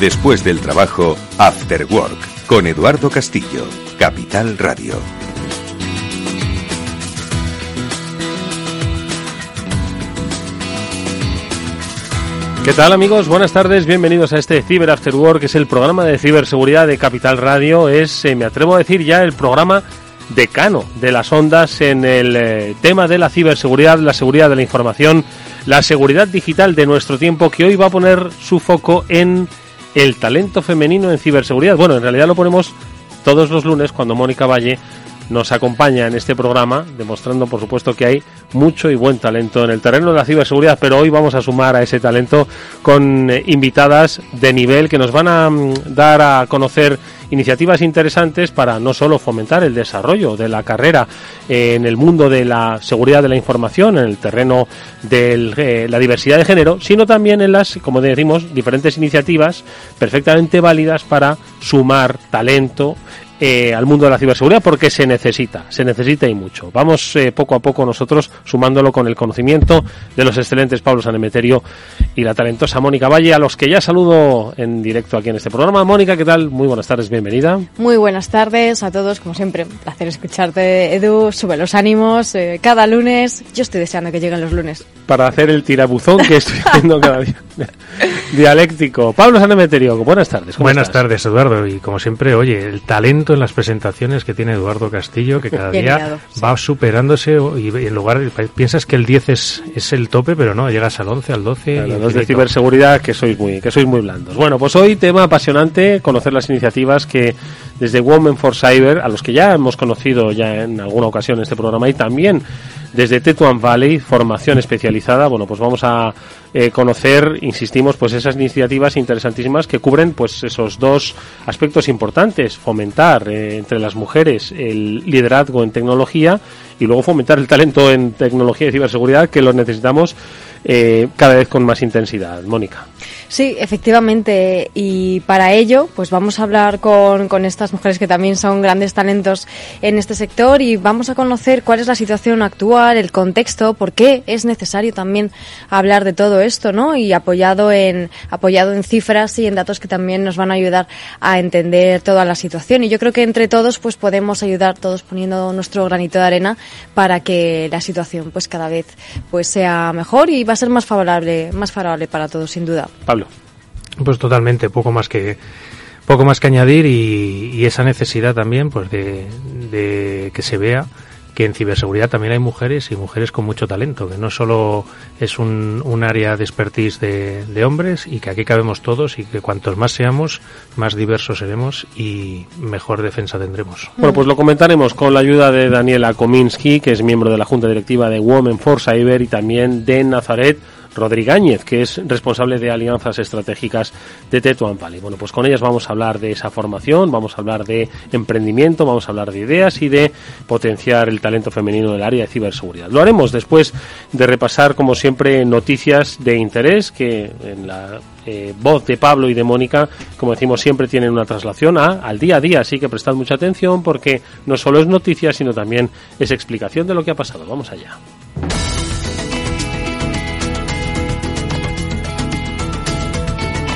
Después del trabajo, After Work, con Eduardo Castillo, Capital Radio. ¿Qué tal amigos? Buenas tardes, bienvenidos a este Cyber After Work, que es el programa de ciberseguridad de Capital Radio. Es, eh, me atrevo a decir ya, el programa decano de las ondas en el eh, tema de la ciberseguridad, la seguridad de la información, la seguridad digital de nuestro tiempo, que hoy va a poner su foco en el talento femenino en ciberseguridad. Bueno, en realidad lo ponemos todos los lunes cuando Mónica Valle nos acompaña en este programa, demostrando por supuesto que hay mucho y buen talento en el terreno de la ciberseguridad, pero hoy vamos a sumar a ese talento con eh, invitadas de nivel que nos van a mm, dar a conocer iniciativas interesantes para no solo fomentar el desarrollo de la carrera eh, en el mundo de la seguridad de la información, en el terreno de eh, la diversidad de género, sino también en las, como decimos, diferentes iniciativas perfectamente válidas para sumar talento eh, al mundo de la ciberseguridad porque se necesita, se necesita y mucho. Vamos eh, poco a poco nosotros sumándolo con el conocimiento de los excelentes Pablo Sanemeterio y la talentosa Mónica Valle, a los que ya saludo en directo aquí en este programa. Mónica, ¿qué tal? Muy buenas tardes, bienvenida. Muy buenas tardes a todos, como siempre, un placer escucharte, Edu, sube los ánimos eh, cada lunes. Yo estoy deseando que lleguen los lunes. Para hacer el tirabuzón que estoy haciendo cada día. Dialéctico. Pablo Sanemeterio, buenas tardes. Buenas tardes, Eduardo, y como siempre, oye, el talento en las presentaciones que tiene Eduardo Castillo, que cada día va superándose y en lugar piensas que el 10 es, es el tope, pero no, llegas al 11, al 12. los de ciberseguridad que sois muy que sois muy blandos. Bueno, pues hoy tema apasionante, conocer las iniciativas que desde Women for Cyber, a los que ya hemos conocido ya en alguna ocasión este programa y también desde Tetuan Valley, formación especializada, bueno, pues vamos a eh, conocer, insistimos, pues esas iniciativas interesantísimas que cubren pues esos dos aspectos importantes, fomentar eh, entre las mujeres el liderazgo en tecnología y luego fomentar el talento en tecnología y ciberseguridad que lo necesitamos eh, cada vez con más intensidad. Mónica. Sí, efectivamente. Y para ello, pues vamos a hablar con, con, estas mujeres que también son grandes talentos en este sector y vamos a conocer cuál es la situación actual, el contexto, por qué es necesario también hablar de todo esto, ¿no? Y apoyado en, apoyado en cifras y en datos que también nos van a ayudar a entender toda la situación. Y yo creo que entre todos, pues podemos ayudar todos poniendo nuestro granito de arena para que la situación, pues cada vez, pues sea mejor y va a ser más favorable, más favorable para todos, sin duda. Pablo. Pues totalmente, poco más que poco más que añadir y, esa necesidad también pues de, de que se vea que en ciberseguridad también hay mujeres y mujeres con mucho talento, que no solo es un, un área de expertise de, de, hombres y que aquí cabemos todos y que cuantos más seamos, más diversos seremos y mejor defensa tendremos. Bueno, pues lo comentaremos con la ayuda de Daniela Kominsky, que es miembro de la Junta Directiva de Women for Cyber y también de Nazaret Rodríguez, que es responsable de alianzas estratégicas de Tetuan Valley. Bueno, pues con ellas vamos a hablar de esa formación, vamos a hablar de emprendimiento, vamos a hablar de ideas y de potenciar el talento femenino del área de ciberseguridad. Lo haremos después de repasar, como siempre, noticias de interés que en la eh, voz de Pablo y de Mónica, como decimos siempre, tienen una traslación a, al día a día, así que prestad mucha atención porque no solo es noticia, sino también es explicación de lo que ha pasado. Vamos allá.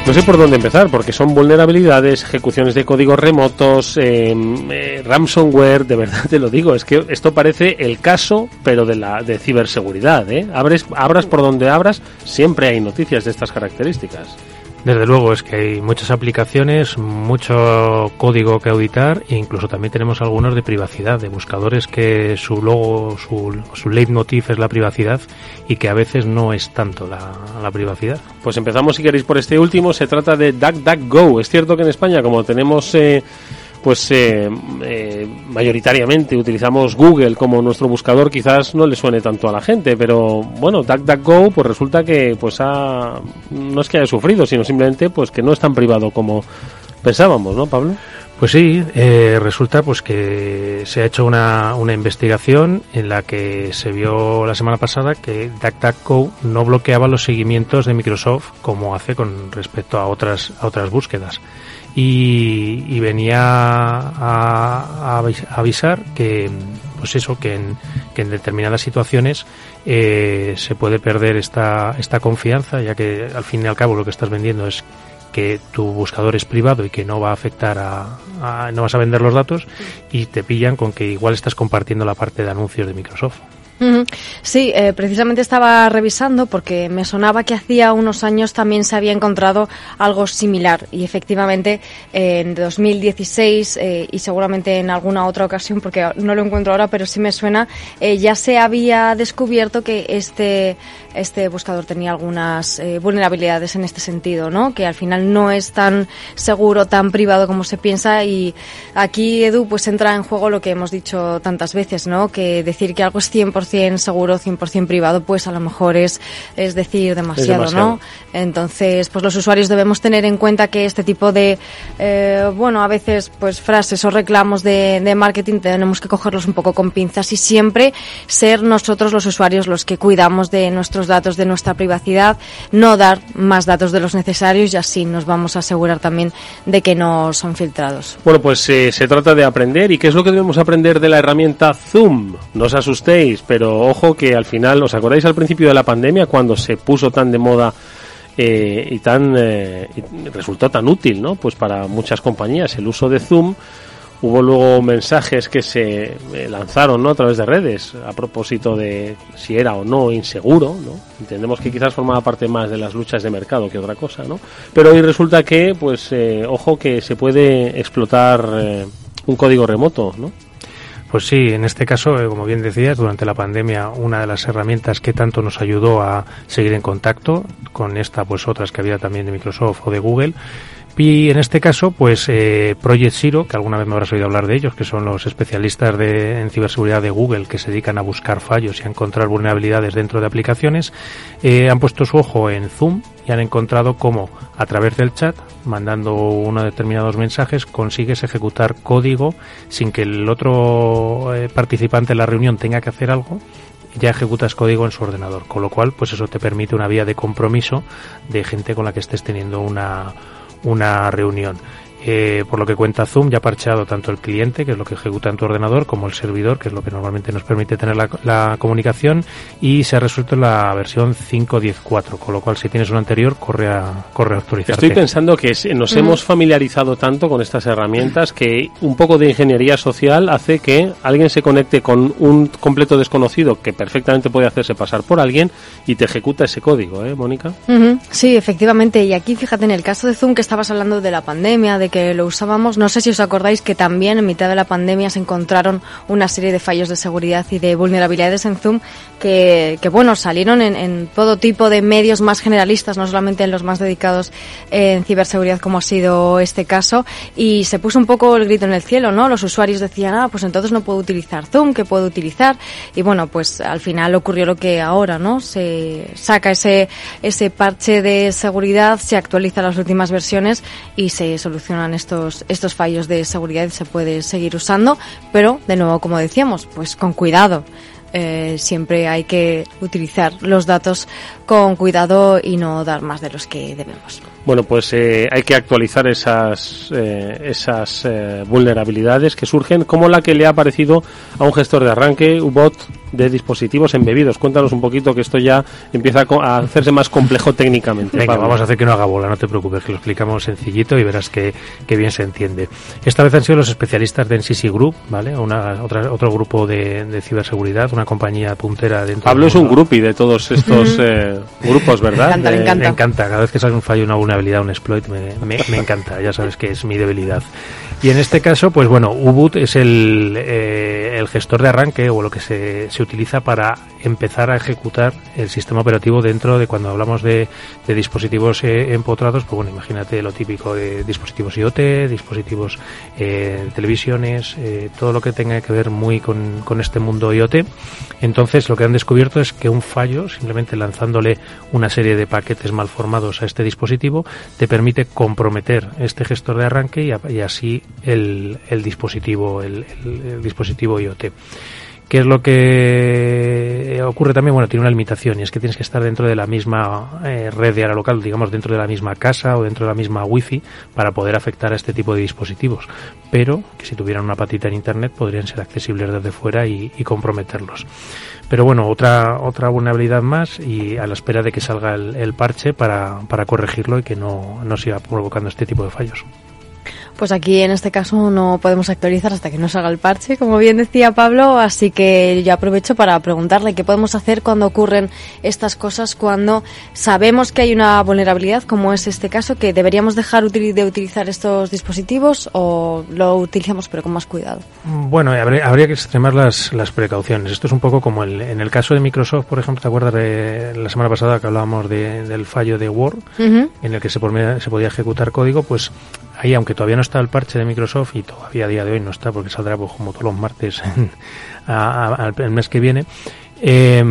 No sé por dónde empezar, porque son vulnerabilidades, ejecuciones de códigos remotos, em, eh, ransomware, de verdad te lo digo, es que esto parece el caso, pero de la de ciberseguridad, ¿eh? Abres, abras por donde abras, siempre hay noticias de estas características. Desde luego, es que hay muchas aplicaciones, mucho código que auditar e incluso también tenemos algunos de privacidad, de buscadores que su logo, su, su leitmotiv es la privacidad y que a veces no es tanto la, la privacidad. Pues empezamos, si queréis, por este último. Se trata de DuckDuckGo. Es cierto que en España, como tenemos... Eh, pues eh, eh, mayoritariamente utilizamos Google como nuestro buscador, quizás no le suene tanto a la gente, pero bueno, DuckDuckGo pues resulta que pues ha, no es que haya sufrido, sino simplemente pues que no es tan privado como pensábamos, ¿no, Pablo? Pues sí, eh, resulta pues que se ha hecho una, una investigación en la que se vio la semana pasada que DuckDuckGo no bloqueaba los seguimientos de Microsoft como hace con respecto a otras a otras búsquedas y, y venía a, a avisar que pues eso que en, que en determinadas situaciones eh, se puede perder esta esta confianza ya que al fin y al cabo lo que estás vendiendo es que tu buscador es privado y que no va a afectar a, a, no vas a vender los datos y te pillan con que igual estás compartiendo la parte de anuncios de Microsoft. Sí, eh, precisamente estaba revisando porque me sonaba que hacía unos años también se había encontrado algo similar y efectivamente eh, en 2016 eh, y seguramente en alguna otra ocasión porque no lo encuentro ahora pero sí me suena eh, ya se había descubierto que este este buscador tenía algunas eh, vulnerabilidades en este sentido, ¿no? Que al final no es tan seguro, tan privado como se piensa y aquí Edu pues entra en juego lo que hemos dicho tantas veces, ¿no? Que decir que algo es 100% seguro, 100% privado, pues a lo mejor es es decir demasiado, Es demasiado. ¿no? Entonces, pues los usuarios debemos tener en cuenta que este tipo de, eh, bueno, a veces pues frases o reclamos de, de marketing tenemos que cogerlos un poco con pinzas y siempre ser nosotros los usuarios los que cuidamos de nuestros datos, de nuestra privacidad, no dar más datos de los necesarios y así nos vamos a asegurar también de que no son filtrados. Bueno, pues eh, se trata de aprender. ¿Y qué es lo que debemos aprender de la herramienta Zoom? No os asustéis, pero ojo que al final, ¿os acordáis al principio de la pandemia cuando se puso tan de moda eh, y tan eh, resultó tan útil, ¿no? Pues para muchas compañías el uso de Zoom. Hubo luego mensajes que se eh, lanzaron ¿no? a través de redes a propósito de si era o no inseguro. ¿no? Entendemos que quizás formaba parte más de las luchas de mercado que otra cosa. ¿no? Pero hoy resulta que, pues, eh, ojo que se puede explotar eh, un código remoto. ¿no? Pues sí, en este caso, eh, como bien decías, durante la pandemia, una de las herramientas que tanto nos ayudó a seguir en contacto con esta, pues otras que había también de Microsoft o de Google. Y en este caso, pues eh, Project Zero, que alguna vez me habrás oído hablar de ellos, que son los especialistas de, en ciberseguridad de Google que se dedican a buscar fallos y a encontrar vulnerabilidades dentro de aplicaciones, eh, han puesto su ojo en Zoom y han encontrado cómo a través del chat, mandando unos determinados mensajes, consigues ejecutar código sin que el otro eh, participante en la reunión tenga que hacer algo ya ejecutas código en su ordenador, con lo cual pues eso te permite una vía de compromiso de gente con la que estés teniendo una, una reunión. Eh, por lo que cuenta Zoom, ya ha parcheado tanto el cliente, que es lo que ejecuta en tu ordenador, como el servidor, que es lo que normalmente nos permite tener la, la comunicación, y se ha resuelto la versión 5.10.4, con lo cual si tienes una anterior, corre a, corre a actualizarte. Estoy pensando que nos hemos familiarizado tanto con estas herramientas que un poco de ingeniería social hace que alguien se conecte con un completo desconocido que perfectamente puede hacerse pasar por alguien y te ejecuta ese código, ¿eh, Mónica? Sí, efectivamente. Y aquí, fíjate, en el caso de Zoom, que estabas hablando de la pandemia, de que lo usábamos. No sé si os acordáis que también en mitad de la pandemia se encontraron una serie de fallos de seguridad y de vulnerabilidades en Zoom que, bueno, salieron en, en, todo tipo de medios más generalistas, no solamente en los más dedicados en ciberseguridad como ha sido este caso. Y se puso un poco el grito en el cielo, ¿no? Los usuarios decían, ah, pues entonces no puedo utilizar Zoom, ¿qué puedo utilizar? Y bueno, pues al final ocurrió lo que ahora, ¿no? Se saca ese, ese parche de seguridad, se actualiza las últimas versiones y se estos, estos fallos de seguridad se puede seguir usando, pero de nuevo, como decíamos, pues con cuidado. Eh, siempre hay que utilizar los datos con cuidado y no dar más de los que debemos. Bueno, pues eh, hay que actualizar esas, eh, esas vulnerabilidades que surgen, como la que le ha aparecido a un gestor de arranque, UBOT, de dispositivos embebidos. Cuéntanos un poquito que esto ya empieza a hacerse más complejo técnicamente. Venga, vamos a hacer que no haga bola, no te preocupes, que lo explicamos sencillito y verás que, que bien se entiende. Esta vez han sido los especialistas de NCC Group, ¿vale? Una, otra, otro grupo de, de ciberseguridad, una compañía puntera dentro Pablo es un groupie de todos estos grupos, ¿verdad? Me encanta, me encanta. Me encanta, cada vez que sale un fallo, una vulnerabilidad, un exploit, me, me, me encanta, ya sabes que es mi debilidad. Y en este caso, pues bueno, Ubuntu es el, eh, el gestor de arranque o lo que se, se utiliza para empezar a ejecutar el sistema operativo dentro de cuando hablamos de, dispositivos eh, empotrados, pues bueno, imagínate lo típico de dispositivos IoT, dispositivos eh, televisiones, eh, todo lo que tenga que ver muy con, este mundo IoT. Entonces, lo que han descubierto es que un fallo, simplemente lanzándole una serie de paquetes mal formados a este dispositivo, te permite comprometer este gestor de arranque y, y así el, el dispositivo, el, el, el dispositivo IoT. ¿Qué es lo que ocurre también? Bueno, tiene una limitación y es que tienes que estar dentro de la misma eh, red de área local, digamos dentro de la misma casa o dentro de la misma wifi para poder afectar a este tipo de dispositivos. Pero que si tuvieran una patita en internet podrían ser accesibles desde fuera y, y comprometerlos. Pero bueno, otra, otra vulnerabilidad más y a la espera de que salga el, el parche para, para corregirlo y que no, no siga provocando este tipo de fallos. Pues aquí en este caso no podemos actualizar hasta que no salga el parche, como bien decía Pablo, así que yo aprovecho para preguntarle qué podemos hacer cuando ocurren estas cosas, cuando sabemos que hay una vulnerabilidad, como es este caso, que deberíamos dejar de utilizar estos dispositivos o lo utilizamos pero con más cuidado. Bueno, habría, habría que extremar las, las, precauciones. Esto es un poco como el, en el caso de Microsoft, por ejemplo, ¿te acuerdas de la semana pasada que hablábamos de, del fallo de Word, uh -huh. en el que se, se podía ejecutar código? Pues ahí, aunque todavía no está el parche de Microsoft y todavía a día de hoy no está porque saldrá pues, como todos los martes a, a, el mes que viene, eh,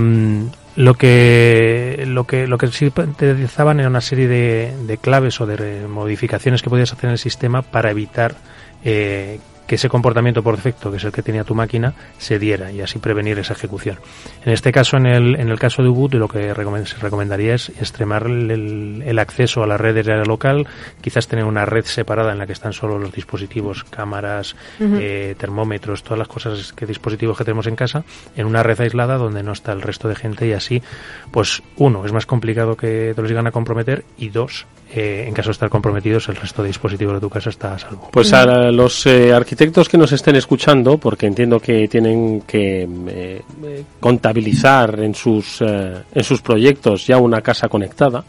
lo que lo que lo que sí te utilizaban era una serie de, de claves o de modificaciones que podías hacer en el sistema para evitar eh, que ese comportamiento por defecto, que es el que tenía tu máquina, se diera y así prevenir esa ejecución. En este caso, en el, en el caso de Ubuntu, lo que recomend se recomendaría es extremar el, el, acceso a la red de área local, quizás tener una red separada en la que están solo los dispositivos, cámaras, uh -huh. eh, termómetros, todas las cosas que dispositivos que tenemos en casa, en una red aislada donde no está el resto de gente y así, pues uno, es más complicado que te los llegan a comprometer y dos, eh, en caso de estar comprometidos, el resto de dispositivos de tu casa está a salvo. Pues a los eh, arquitectos que nos estén escuchando, porque entiendo que tienen que eh, contabilizar en sus, eh, en sus proyectos ya una casa conectada,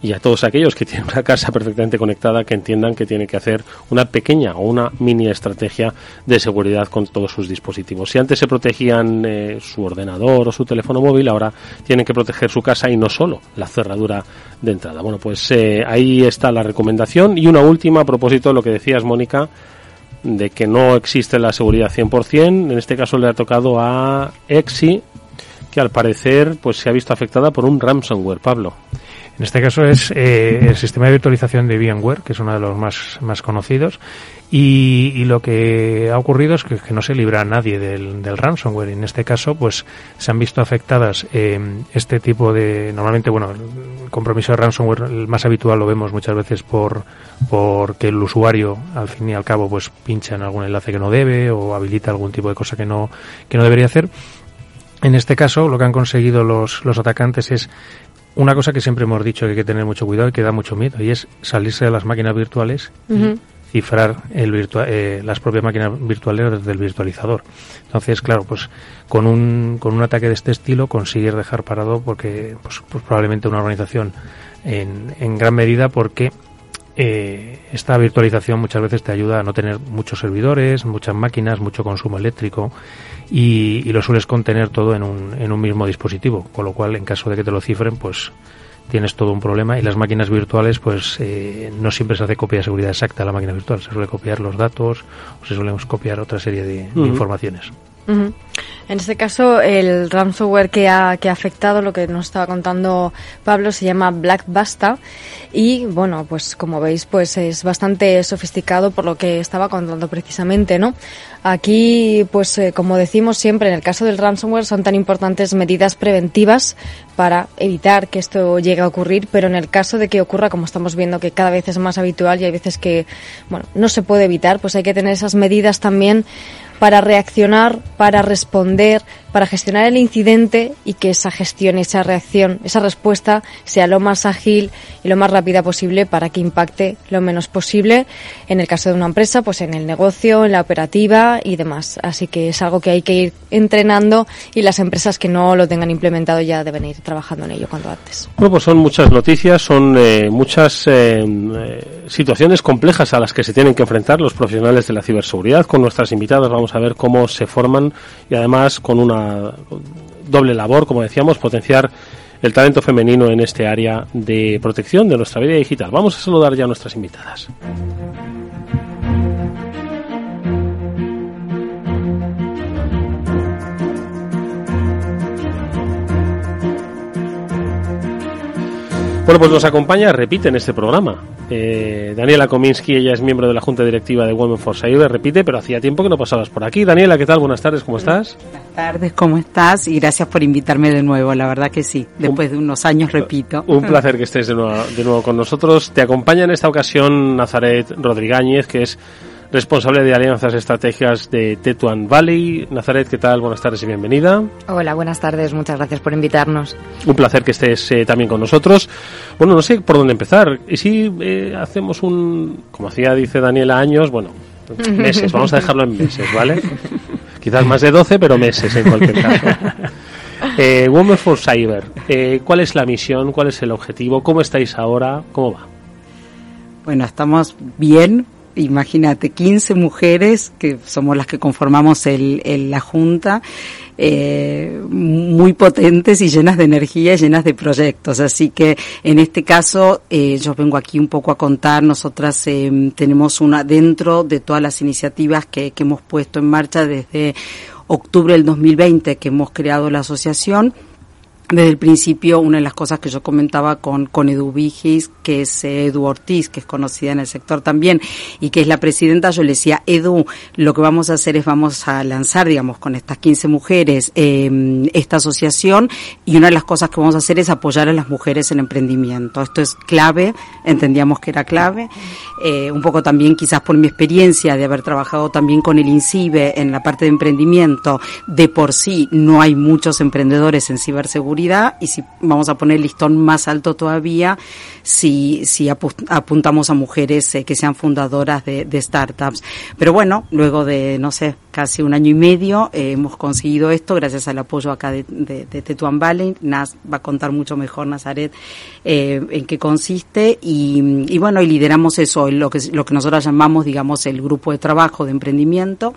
y a todos aquellos que tienen una casa perfectamente conectada que entiendan que tienen que hacer una pequeña o una mini estrategia de seguridad con todos sus dispositivos. Si antes se protegían eh, su ordenador o su teléfono móvil, ahora tienen que proteger su casa y no solo la cerradura de entrada. Bueno, pues eh, ahí está la recomendación. Y una última a propósito de lo que decías, Mónica, de que no existe la seguridad 100%. En este caso le ha tocado a Exi, que al parecer pues se ha visto afectada por un ransomware, Pablo. En este caso es eh, el sistema de virtualización de VMware, que es uno de los más, más conocidos, y, lo que ha ocurrido es que, que, no se libra a nadie del, del ransomware. En este caso, pues se han visto afectadas eh, este tipo de, normalmente, bueno, el compromiso de ransomware el más habitual lo vemos muchas veces por porque el usuario, al fin y al cabo, pues pincha en algún enlace que no debe o habilita algún tipo de cosa que no que no debería hacer. En este caso, lo que han conseguido los, los atacantes es una cosa que siempre hemos dicho que hay que tener mucho cuidado y que da mucho miedo, y es salirse de las máquinas virtuales uh -huh. y cifrar el virtua eh, las propias máquinas virtuales desde el virtualizador. Entonces, claro, pues con un, con un ataque de este estilo consigues dejar parado porque pues, pues probablemente una organización en, en gran medida porque eh, esta virtualización muchas veces te ayuda a no tener muchos servidores, muchas máquinas, mucho consumo eléctrico y, lo sueles contener todo en un, en un mismo dispositivo, con lo cual en caso de que te lo cifren, pues tienes todo un problema y las máquinas virtuales pues eh, no siempre se hace copia de seguridad exacta a la máquina virtual, se suele copiar los datos o se suelen copiar otra serie de, informaciones. En este caso, el ransomware que ha, que ha afectado, lo que nos estaba contando Pablo, se llama Black Basta y, bueno, pues como veis, pues es bastante sofisticado por lo que estaba contando precisamente, ¿no? Aquí, pues eh, como decimos siempre, en el caso del ransomware son tan importantes medidas preventivas para evitar que esto llegue a ocurrir, pero en el caso de que ocurra, como estamos viendo que cada vez es más habitual y hay veces que, bueno, no se puede evitar, pues hay que tener esas medidas también para reaccionar, para responder, para gestionar el incidente y que esa gestión, esa reacción, esa respuesta sea lo más ágil y lo más rápida posible para que impacte lo menos posible en el caso de una empresa, pues en el negocio, en la operativa y demás. Así que es algo que hay que ir entrenando y las empresas que no lo tengan implementado ya deben ir trabajando en ello cuanto antes. Bueno, pues son muchas noticias, son eh, muchas eh, eh, situaciones complejas a las que se tienen que enfrentar los profesionales de la ciberseguridad. Con nuestras invitadas vamos a ver cómo se forman y además con una doble labor, como decíamos, potenciar el talento femenino en este área de protección de nuestra vida digital. Vamos a saludar ya a nuestras invitadas. Bueno, pues nos acompaña, repite en este programa. Eh, Daniela Kominsky, ella es miembro de la Junta Directiva de Women for Cyber, repite, pero hacía tiempo que no pasabas por aquí. Daniela, ¿qué tal? Buenas tardes, ¿cómo estás? Buenas tardes, ¿cómo estás? Y gracias por invitarme de nuevo, la verdad que sí, después de unos años, repito. Un placer que estés de nuevo, de nuevo con nosotros. Te acompaña en esta ocasión Nazaret Rodríguez, que es responsable de alianzas estratégicas de Tetuan Valley. Nazaret, ¿qué tal? Buenas tardes y bienvenida. Hola, buenas tardes, muchas gracias por invitarnos. Un placer que estés eh, también con nosotros. Bueno, no sé por dónde empezar. ¿Y si eh, hacemos un, como hacía, dice Daniela, años, bueno, meses, vamos a dejarlo en meses, ¿vale? Quizás más de 12, pero meses en cualquier caso. Eh, Women for Cyber, eh, ¿cuál es la misión? ¿Cuál es el objetivo? ¿Cómo estáis ahora? ¿Cómo va? Bueno, estamos bien, imagínate, 15 mujeres que somos las que conformamos el, la Junta, eh, muy potentes y llenas de energía, llenas de proyectos. Así que en este caso eh, yo vengo aquí un poco a contar, nosotras eh, tenemos una dentro de todas las iniciativas que, que hemos puesto en marcha desde octubre del 2020 que hemos creado la asociación desde el principio, una de las cosas que yo comentaba con, con Edu Vigis, que es Edu Ortiz, que es conocida en el sector también, y que es la presidenta, yo le decía, Edu, lo que vamos a hacer es vamos a lanzar, digamos, con estas 15 mujeres, eh, esta asociación, y una de las cosas que vamos a hacer es apoyar a las mujeres en emprendimiento. Esto es clave, entendíamos que era clave, eh, un poco también quizás por mi experiencia de haber trabajado también con el INCIBE en la parte de emprendimiento, de por sí no hay muchos emprendedores en ciberseguridad, y si vamos a poner el listón más alto todavía, si, si apuntamos a mujeres eh, que sean fundadoras de, startups. Pero bueno, luego de, no sé, casi un año y medio eh, hemos conseguido esto gracias al apoyo acá de, de, Tetuan Valley. Nas va a contar mucho mejor, Nazaret, eh, en qué consiste y, y, bueno, y lideramos eso, lo que, lo que nosotros llamamos, digamos, el grupo de trabajo de emprendimiento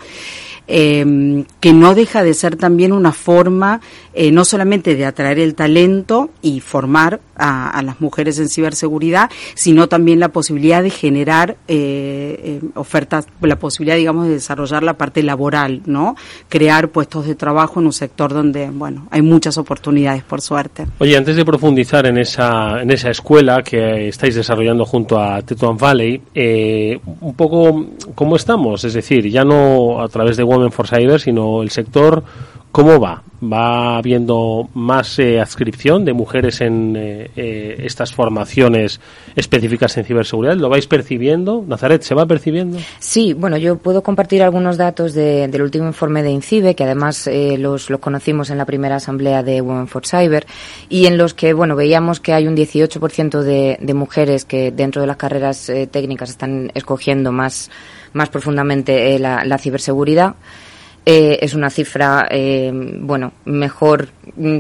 eh, que no deja de ser también una forma eh, no solamente de atraer el talento y formar a, las mujeres en ciberseguridad, sino también la posibilidad de generar eh, eh, ofertas, la posibilidad, digamos, de desarrollar la parte laboral, ¿no? Crear puestos de trabajo en un sector donde, bueno, hay muchas oportunidades, por suerte. Oye, antes de profundizar en esa, en esa escuela que estáis desarrollando junto a Tetuan Valley, eh, un poco, ¿cómo estamos? Es decir, ya no a través de Women for Cyber, sino el sector ¿Cómo va? ¿Va habiendo más eh, adscripción de mujeres en eh, eh, estas formaciones específicas en ciberseguridad? ¿Lo vais percibiendo? Nazaret, ¿se va percibiendo? Sí, bueno, yo puedo compartir algunos datos del último informe de INCIBE, que además los, los conocimos en la primera asamblea de Women for Cyber, y en los que, bueno, veíamos que hay un 18% de, de mujeres que dentro de las carreras técnicas están escogiendo más, más profundamente la ciberseguridad. Eh, es una cifra, eh, bueno, mejor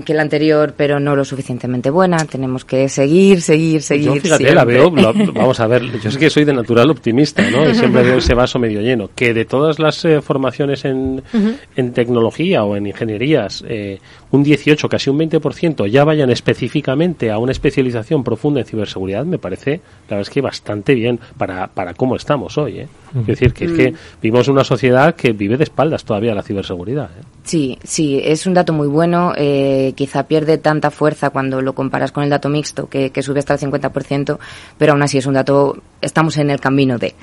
que la anterior, pero no lo suficientemente buena. Tenemos que seguir, seguir, seguir. Yo, fíjate, la veo, vamos a ver, yo sé que soy de natural optimista, ¿no? Y siempre veo ese vaso medio lleno. Que de todas las eh, formaciones en, en, tecnología o en ingenierías, un 18, casi un 20% ya vayan específicamente a una especialización profunda en ciberseguridad, me parece, la verdad es que bastante bien para, para cómo estamos hoy, ¿eh? Es decir, que es que vivimos una sociedad que vive de espaldas todavía a la ciberseguridad. ¿eh? Sí, sí, es un dato muy bueno. Eh, quizá pierde tanta fuerza cuando lo comparas con el dato mixto, que, sube hasta el 50%, pero aún así es un dato, estamos en el camino de.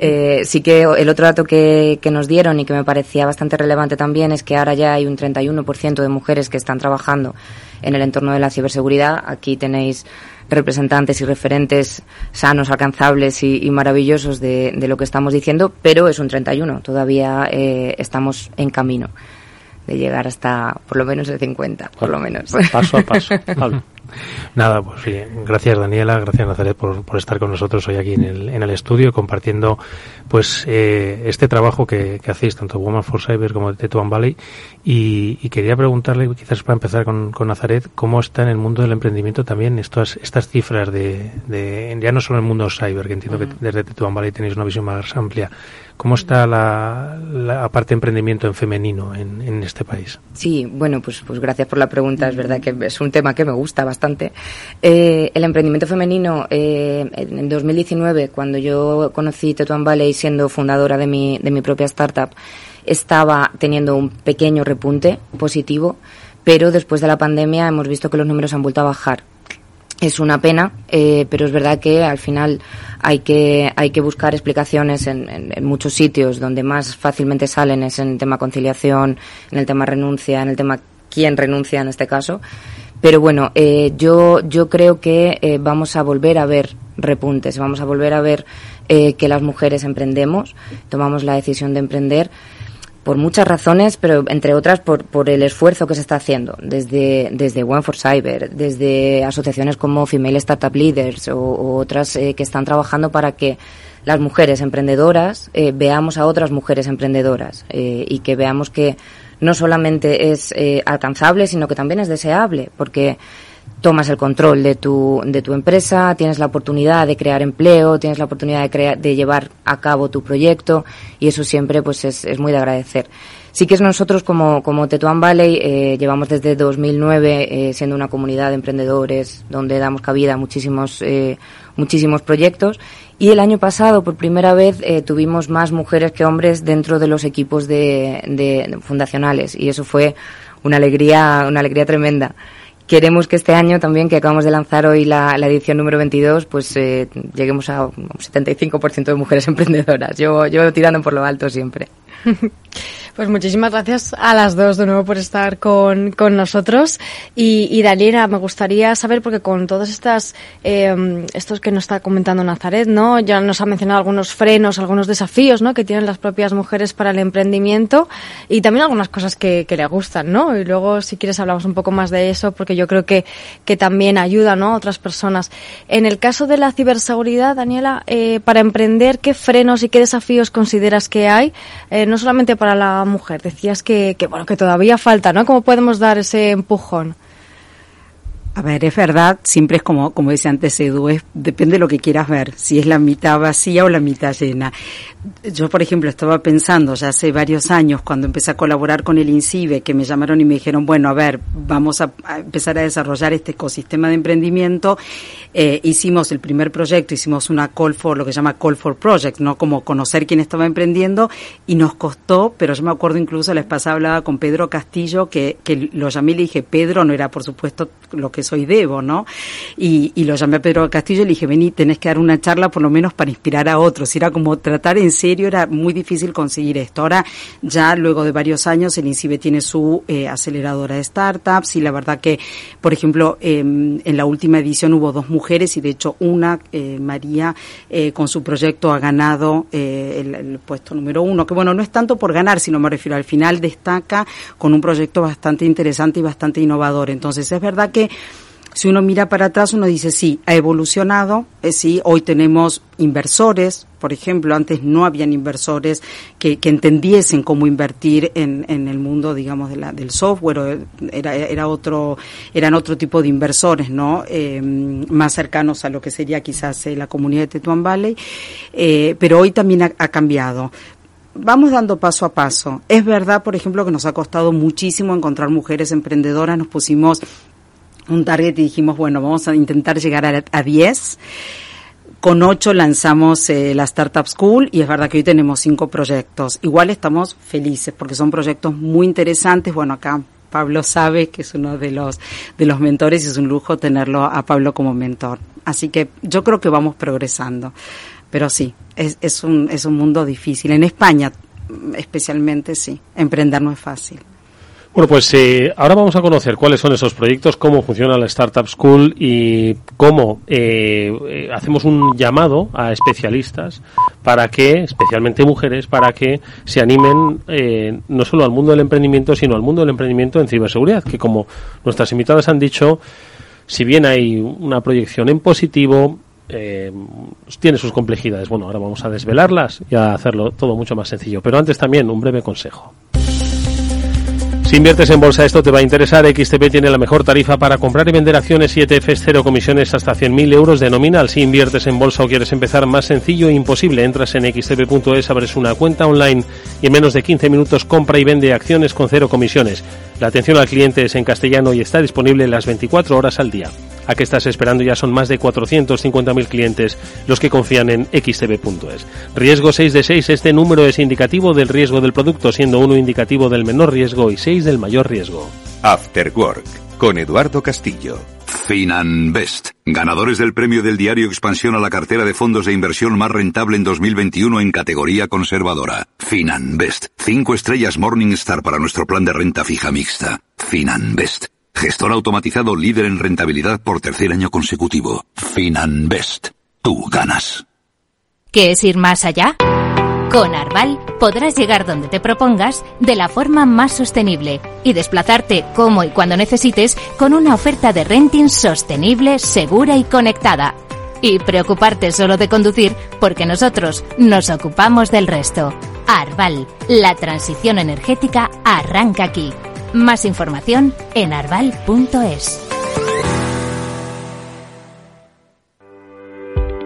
Eh, sí que el otro dato que, que nos dieron y que me parecía bastante relevante también es que ahora ya hay un 31% de mujeres que están trabajando en el entorno de la ciberseguridad. Aquí tenéis representantes y referentes sanos, alcanzables y, maravillosos de, lo que estamos diciendo, pero es un 31. Todavía eh, estamos en camino de llegar hasta por lo menos el 50, por lo menos. Paso a paso. Nada, pues bien. Gracias Daniela, gracias Nazaret por, por estar con nosotros hoy aquí en el, en el estudio compartiendo pues eh, este trabajo que, que, hacéis tanto Woman for Cyber como de Tetuan Valley y, y, quería preguntarle quizás para empezar con, con, Nazaret cómo está en el mundo del emprendimiento también estas estas cifras de, de ya no solo en el mundo cyber que entiendo que desde Tetuan Valley tenéis una visión más amplia ¿Cómo está la, la parte de emprendimiento en femenino en, en, este país? Sí, bueno, pues, pues gracias por la pregunta. Es verdad que es un tema que me gusta bastante. Eh, el emprendimiento femenino, eh, en 2019, cuando yo conocí Tetuan Valley siendo fundadora de mi, de mi propia startup, estaba teniendo un pequeño repunte positivo, pero después de la pandemia hemos visto que los números han vuelto a bajar. Es una pena, eh, pero es verdad que al final hay que, hay que buscar explicaciones en, en, muchos sitios. Donde más fácilmente salen es en el tema conciliación, en el tema renuncia, en el tema quién renuncia en este caso. Pero bueno, eh, yo, yo creo que eh, vamos a volver a ver repuntes, vamos a volver a ver eh, que las mujeres emprendemos, tomamos la decisión de emprender por muchas razones, pero entre otras por, por el esfuerzo que se está haciendo desde, desde One for Cyber, desde asociaciones como Female Startup Leaders o, otras eh, que están trabajando para que las mujeres emprendedoras eh, veamos a otras mujeres emprendedoras y que veamos que no solamente es alcanzable, sino que también es deseable, porque tomas el control de tu, de tu empresa, tienes la oportunidad de crear empleo, tienes la oportunidad de, crear, de llevar a cabo tu proyecto y eso siempre pues es, es muy de agradecer. Sí que es nosotros como, como Tetuán Valley, eh, llevamos desde 2009 eh, siendo una comunidad de emprendedores donde damos cabida a muchísimos, eh, muchísimos proyectos y el año pasado por primera vez eh, tuvimos más mujeres que hombres dentro de los equipos de, de fundacionales y eso fue una alegría, una alegría tremenda queremos que este año también, que acabamos de lanzar hoy la, edición número 22, pues eh, lleguemos a un 75% de mujeres emprendedoras. Yo, yo tirando por lo alto siempre. Pues muchísimas gracias a las dos de nuevo por estar con, con nosotros. Y, y Daniela, me gustaría saber, porque con todos estas, eh, estos que nos está comentando Nazaret, ¿no? Ya nos ha mencionado algunos frenos, algunos desafíos, ¿no? Que tienen las propias mujeres para el emprendimiento y también algunas cosas que, que le gustan, ¿no? Y luego, si quieres, hablamos un poco más de eso, porque yo creo que, que también ayuda, ¿no? A otras personas. En el caso de la ciberseguridad, Daniela, eh, para emprender, ¿qué frenos y qué desafíos consideras que hay? Eh, no solamente para la mujer. Decías que, que, bueno, que todavía falta, ¿no? ¿Cómo podemos dar ese empujón? A ver, es verdad, siempre es como, como decía antes Edu, es, depende de lo que quieras ver, si es la mitad vacía o la mitad llena. Yo, por ejemplo, estaba pensando ya hace varios años, cuando empecé a colaborar con el INCIBE, que me llamaron y me dijeron, bueno, a ver, vamos a, empezar a desarrollar este ecosistema de emprendimiento. Eh, hicimos el primer proyecto, hicimos una call for, lo que se llama call for project, ¿no? Como conocer quién estaba emprendiendo, y nos costó, pero yo me acuerdo incluso, la vez hablaba con Pedro Castillo, que, que lo llamé y le dije, Pedro no era, por supuesto, lo que soy Debo, ¿no? Y, y lo llamé a Pedro Castillo y le dije, vení, tenés que dar una charla por lo menos para inspirar a otros. Era como tratar en serio, era muy difícil conseguir esto. Ahora, ya luego de varios años, el INCIBE tiene su eh, aceleradora de startups y la verdad que, por ejemplo, em, en la última edición hubo dos mujeres y de hecho una, eh, María, eh, con su proyecto ha ganado el, el puesto número uno, que bueno, no es tanto por ganar, sino me refiero al final destaca con un proyecto bastante interesante y bastante innovador. Entonces, es verdad que si uno mira para atrás, uno dice, sí, ha evolucionado, eh, sí, hoy tenemos inversores, por ejemplo, antes no habían inversores que, entendiesen cómo invertir en, el mundo, digamos, de la, del software, era, era otro, eran otro tipo de inversores, ¿no? Eh, más cercanos a lo que sería quizás eh, la comunidad de Tetuán Valley, eh, pero hoy también ha cambiado vamos dando paso a paso. Es verdad, por ejemplo, que nos ha costado muchísimo encontrar mujeres emprendedoras. Nos pusimos un target y dijimos, bueno, vamos a intentar llegar a, 10. Con 8 lanzamos eh, la Startup School y es verdad que hoy tenemos 5 proyectos. Igual estamos felices porque son proyectos muy interesantes. Bueno, acá Pablo sabe que es uno de los, de los mentores y es un lujo tenerlo a Pablo como mentor. Así que yo creo que vamos progresando. Pero sí, es, es, un, es un mundo difícil. En España especialmente sí, emprender no es fácil. Bueno, pues eh, ahora vamos a conocer cuáles son esos proyectos, cómo funciona la Startup School y cómo eh, eh, hacemos un llamado a especialistas para que, especialmente mujeres, para que se animen no solo al mundo del emprendimiento, sino al mundo del emprendimiento en ciberseguridad, que como nuestras invitadas han dicho, si bien hay una proyección en positivo, eh, tiene sus complejidades. Bueno, ahora vamos a desvelarlas y a hacerlo todo mucho más sencillo. Pero antes también un breve consejo. Si inviertes en bolsa esto te va a interesar. XTP tiene la mejor tarifa para comprar y vender acciones y ETFs, cero comisiones hasta 100.000 euros de nominal. Si inviertes en bolsa o quieres empezar más sencillo e imposible, entras en xtp.es, abres una cuenta online y en menos de 15 minutos compra y vende acciones con cero comisiones. La atención al cliente es en castellano y está disponible las 24 horas al día. ¿A qué estás esperando? Ya son más de 450.000 clientes los que confían en xtb.es. Riesgo 6 de 6. Este número es indicativo del riesgo del producto, siendo uno indicativo del menor riesgo y 6 del mayor riesgo. After Work, con Eduardo Castillo. Finanbest, ganadores del premio del diario Expansión a la cartera de fondos de inversión más rentable en 2021 en categoría conservadora. Finanbest, 5 estrellas Morningstar para nuestro plan de renta fija mixta. Finanbest Gestor automatizado líder en rentabilidad por tercer año consecutivo. Finanbest. Tú ganas. ¿Qué es ir más allá? Con Arval podrás llegar donde te propongas de la forma más sostenible y desplazarte como y cuando necesites con una oferta de renting sostenible, segura y conectada. Y preocuparte solo de conducir porque nosotros nos ocupamos del resto. Arval, la transición energética arranca aquí. Más información en arval.es.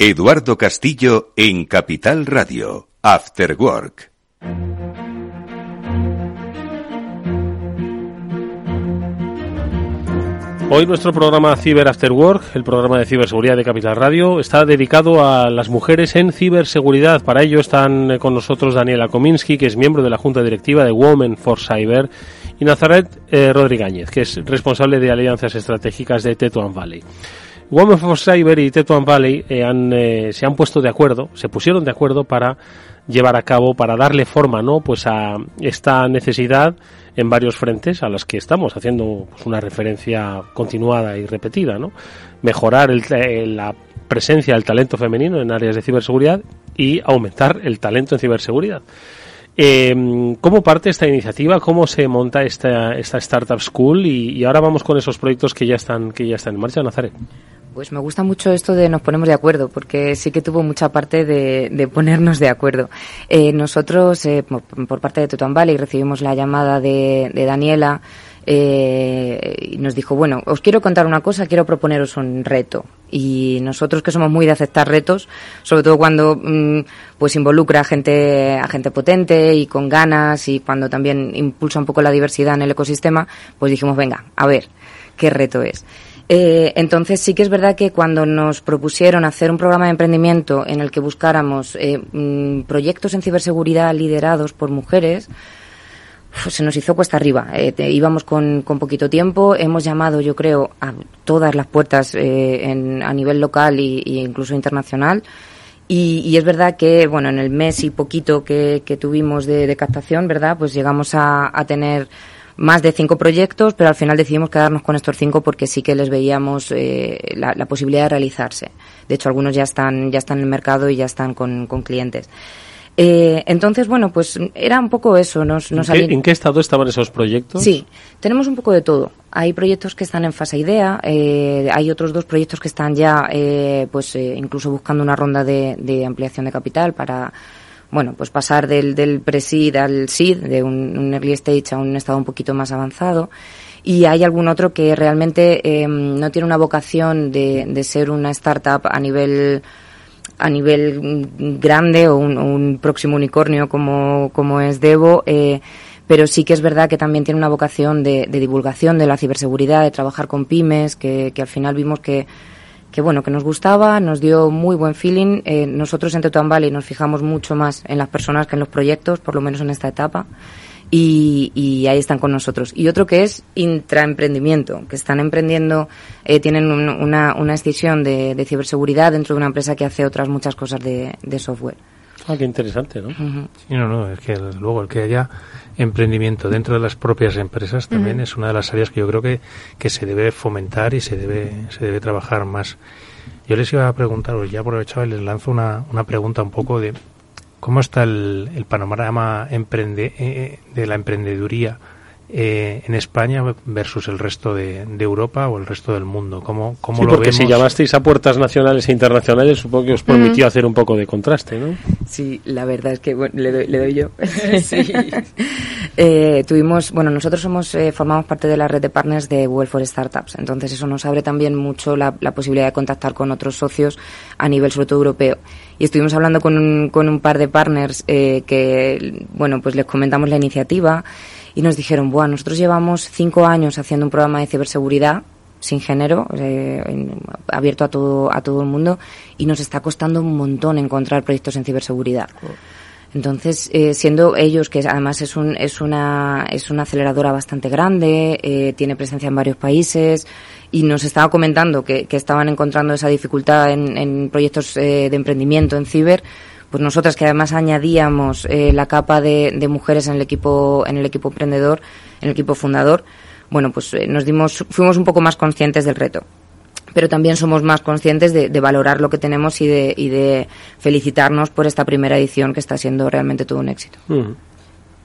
Eduardo Castillo en Capital Radio, After Work. Hoy nuestro programa Cyber After Work, el programa de ciberseguridad de Capital Radio, está dedicado a las mujeres en ciberseguridad. Para ello están con nosotros Daniela Kominsky, que es miembro de la Junta Directiva de Women for Cyber, y Nazaret eh, Rodríguez, que es responsable de alianzas estratégicas de Tetuan Valley. Women for Cyber y Tetuan Valley eh, han, eh, se han puesto de acuerdo, se pusieron de acuerdo para llevar a cabo, para darle forma, ¿no? Pues a esta necesidad en varios frentes a las que estamos haciendo pues, una referencia continuada y repetida, ¿no? Mejorar el, eh, la presencia del talento femenino en áreas de ciberseguridad y aumentar el talento en ciberseguridad. Eh, ¿Cómo parte esta iniciativa? ¿Cómo se monta esta, esta Startup School? Y, y, ahora vamos con esos proyectos que ya están, que ya están en marcha, Nazaret. Pues me gusta mucho esto de nos ponemos de acuerdo, porque sí que tuvo mucha parte de, ponernos de acuerdo. Eh, nosotros, eh, por, parte de Tutan Valley, recibimos la llamada de, Daniela eh, y nos dijo, bueno, os quiero contar una cosa, quiero proponeros un reto. Y nosotros que somos muy de aceptar retos, sobre todo cuando mm, pues involucra a gente, a gente potente y con ganas y cuando también impulsa un poco la diversidad en el ecosistema, pues dijimos, venga, a ver, ¿qué reto es? Eh, entonces sí que es verdad que cuando nos propusieron hacer un programa de emprendimiento en el que buscáramos eh, mm, proyectos en ciberseguridad liderados por mujeres, se nos hizo cuesta arriba. Eh, íbamos con, con, poquito tiempo. Hemos llamado, yo creo, a todas las puertas eh, en, a nivel local e incluso internacional. Y, y, es verdad que, bueno, en el mes y poquito que, que tuvimos de, de, captación, ¿verdad? Pues llegamos a, a, tener más de cinco proyectos, pero al final decidimos quedarnos con estos cinco porque sí que les veíamos eh, la, la, posibilidad de realizarse. De hecho, algunos ya están, ya están en el mercado y ya están con, con clientes. Eh, entonces, bueno, pues era un poco eso. Nos, nos ¿En, qué, ¿En, qué, estado estaban esos proyectos? Sí, tenemos un poco de todo. Hay proyectos que están en fase idea, eh, hay otros dos proyectos que están ya, eh, pues eh, incluso buscando una ronda de, de, ampliación de capital para, bueno, pues pasar del, del pre-seed al seed, de un, un, early stage a un estado un poquito más avanzado. Y hay algún otro que realmente eh, no tiene una vocación de, de ser una startup a nivel a nivel grande o un, un próximo unicornio como, como es Devo, eh, pero sí que es verdad que también tiene una vocación de, de divulgación de la ciberseguridad, de trabajar con pymes, que, que al final vimos que, que bueno, que nos gustaba, nos dio muy buen feeling. Eh, nosotros en Tetuán Valley nos fijamos mucho más en las personas que en los proyectos, por lo menos en esta etapa. Y, y, ahí están con nosotros. Y otro que es intraemprendimiento, que están emprendiendo, eh, tienen un, una, una decisión de, de, ciberseguridad dentro de una empresa que hace otras muchas cosas de, de software. Ah, qué interesante, ¿no? Uh -huh. Sí, no, no, es que luego el que haya emprendimiento dentro de las propias empresas también uh -huh. es una de las áreas que yo creo que, que se debe fomentar y se debe, se debe trabajar más. Yo les iba a preguntar, ya aprovechado y les lanzo una, una pregunta un poco de ¿Cómo está el, el panorama emprende, eh, de la emprendeduría eh, en España versus el resto de, de, Europa o el resto del mundo? ¿Cómo, cómo sí, lo porque vemos? si llamasteis a puertas nacionales e internacionales, supongo que os permitió mm. hacer un poco de contraste, ¿no? Sí, la verdad es que bueno, le, doy, le doy yo. sí. eh, tuvimos, bueno, nosotros somos eh, formamos parte de la red de partners de Google for Startups, entonces eso nos abre también mucho la, la posibilidad de contactar con otros socios a nivel sobre todo europeo y estuvimos hablando con un, con un par de partners eh, que, bueno, pues les comentamos la iniciativa y nos dijeron, bueno, nosotros llevamos cinco años haciendo un programa de ciberseguridad sin género, eh, en, abierto a todo, a todo el mundo y nos está costando un montón encontrar proyectos en ciberseguridad. Entonces, eh, siendo ellos, que además es, un, es, una, es una aceleradora bastante grande, eh, tiene presencia en varios países, y nos estaba comentando que, que estaban encontrando esa dificultad en, en proyectos eh, de emprendimiento en ciber, pues nosotras que además añadíamos eh, la capa de, mujeres en el equipo en el equipo emprendedor, en el equipo fundador, bueno, pues eh, nos dimos fuimos un poco más conscientes del reto. Pero también somos más conscientes de, de valorar lo que tenemos y de, y de felicitarnos por esta primera edición que está siendo realmente todo un éxito. -huh.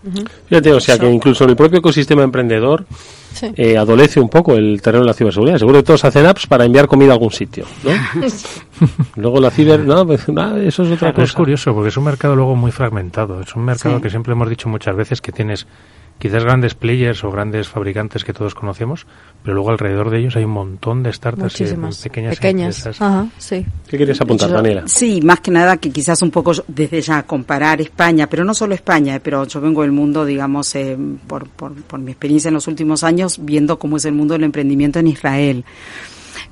Uh -huh. Fíjate, o sea que incluso en el propio ecosistema emprendedor sí. eh, adolece un poco el terreno de la ciberseguridad. Seguro que todos hacen apps para enviar comida a algún sitio, ¿no? luego la ciber, no, pues, no, eso es otra Pero cosa. Es curioso porque es un mercado luego muy fragmentado. Es un mercado sí. que siempre hemos dicho muchas veces que tienes quizás grandes players o grandes fabricantes que todos conocemos, pero luego alrededor de ellos hay un montón de startups y de pequeñas, pequeñas. empresas. Ajá, sí. ¿Qué quieres apuntar, yo, Daniela? Sí, más que nada que quizás un poco desde ya comparar España, pero no solo España, pero yo vengo del mundo, digamos, eh, por, por, por mi experiencia en los últimos años, viendo cómo es el mundo del emprendimiento en Israel.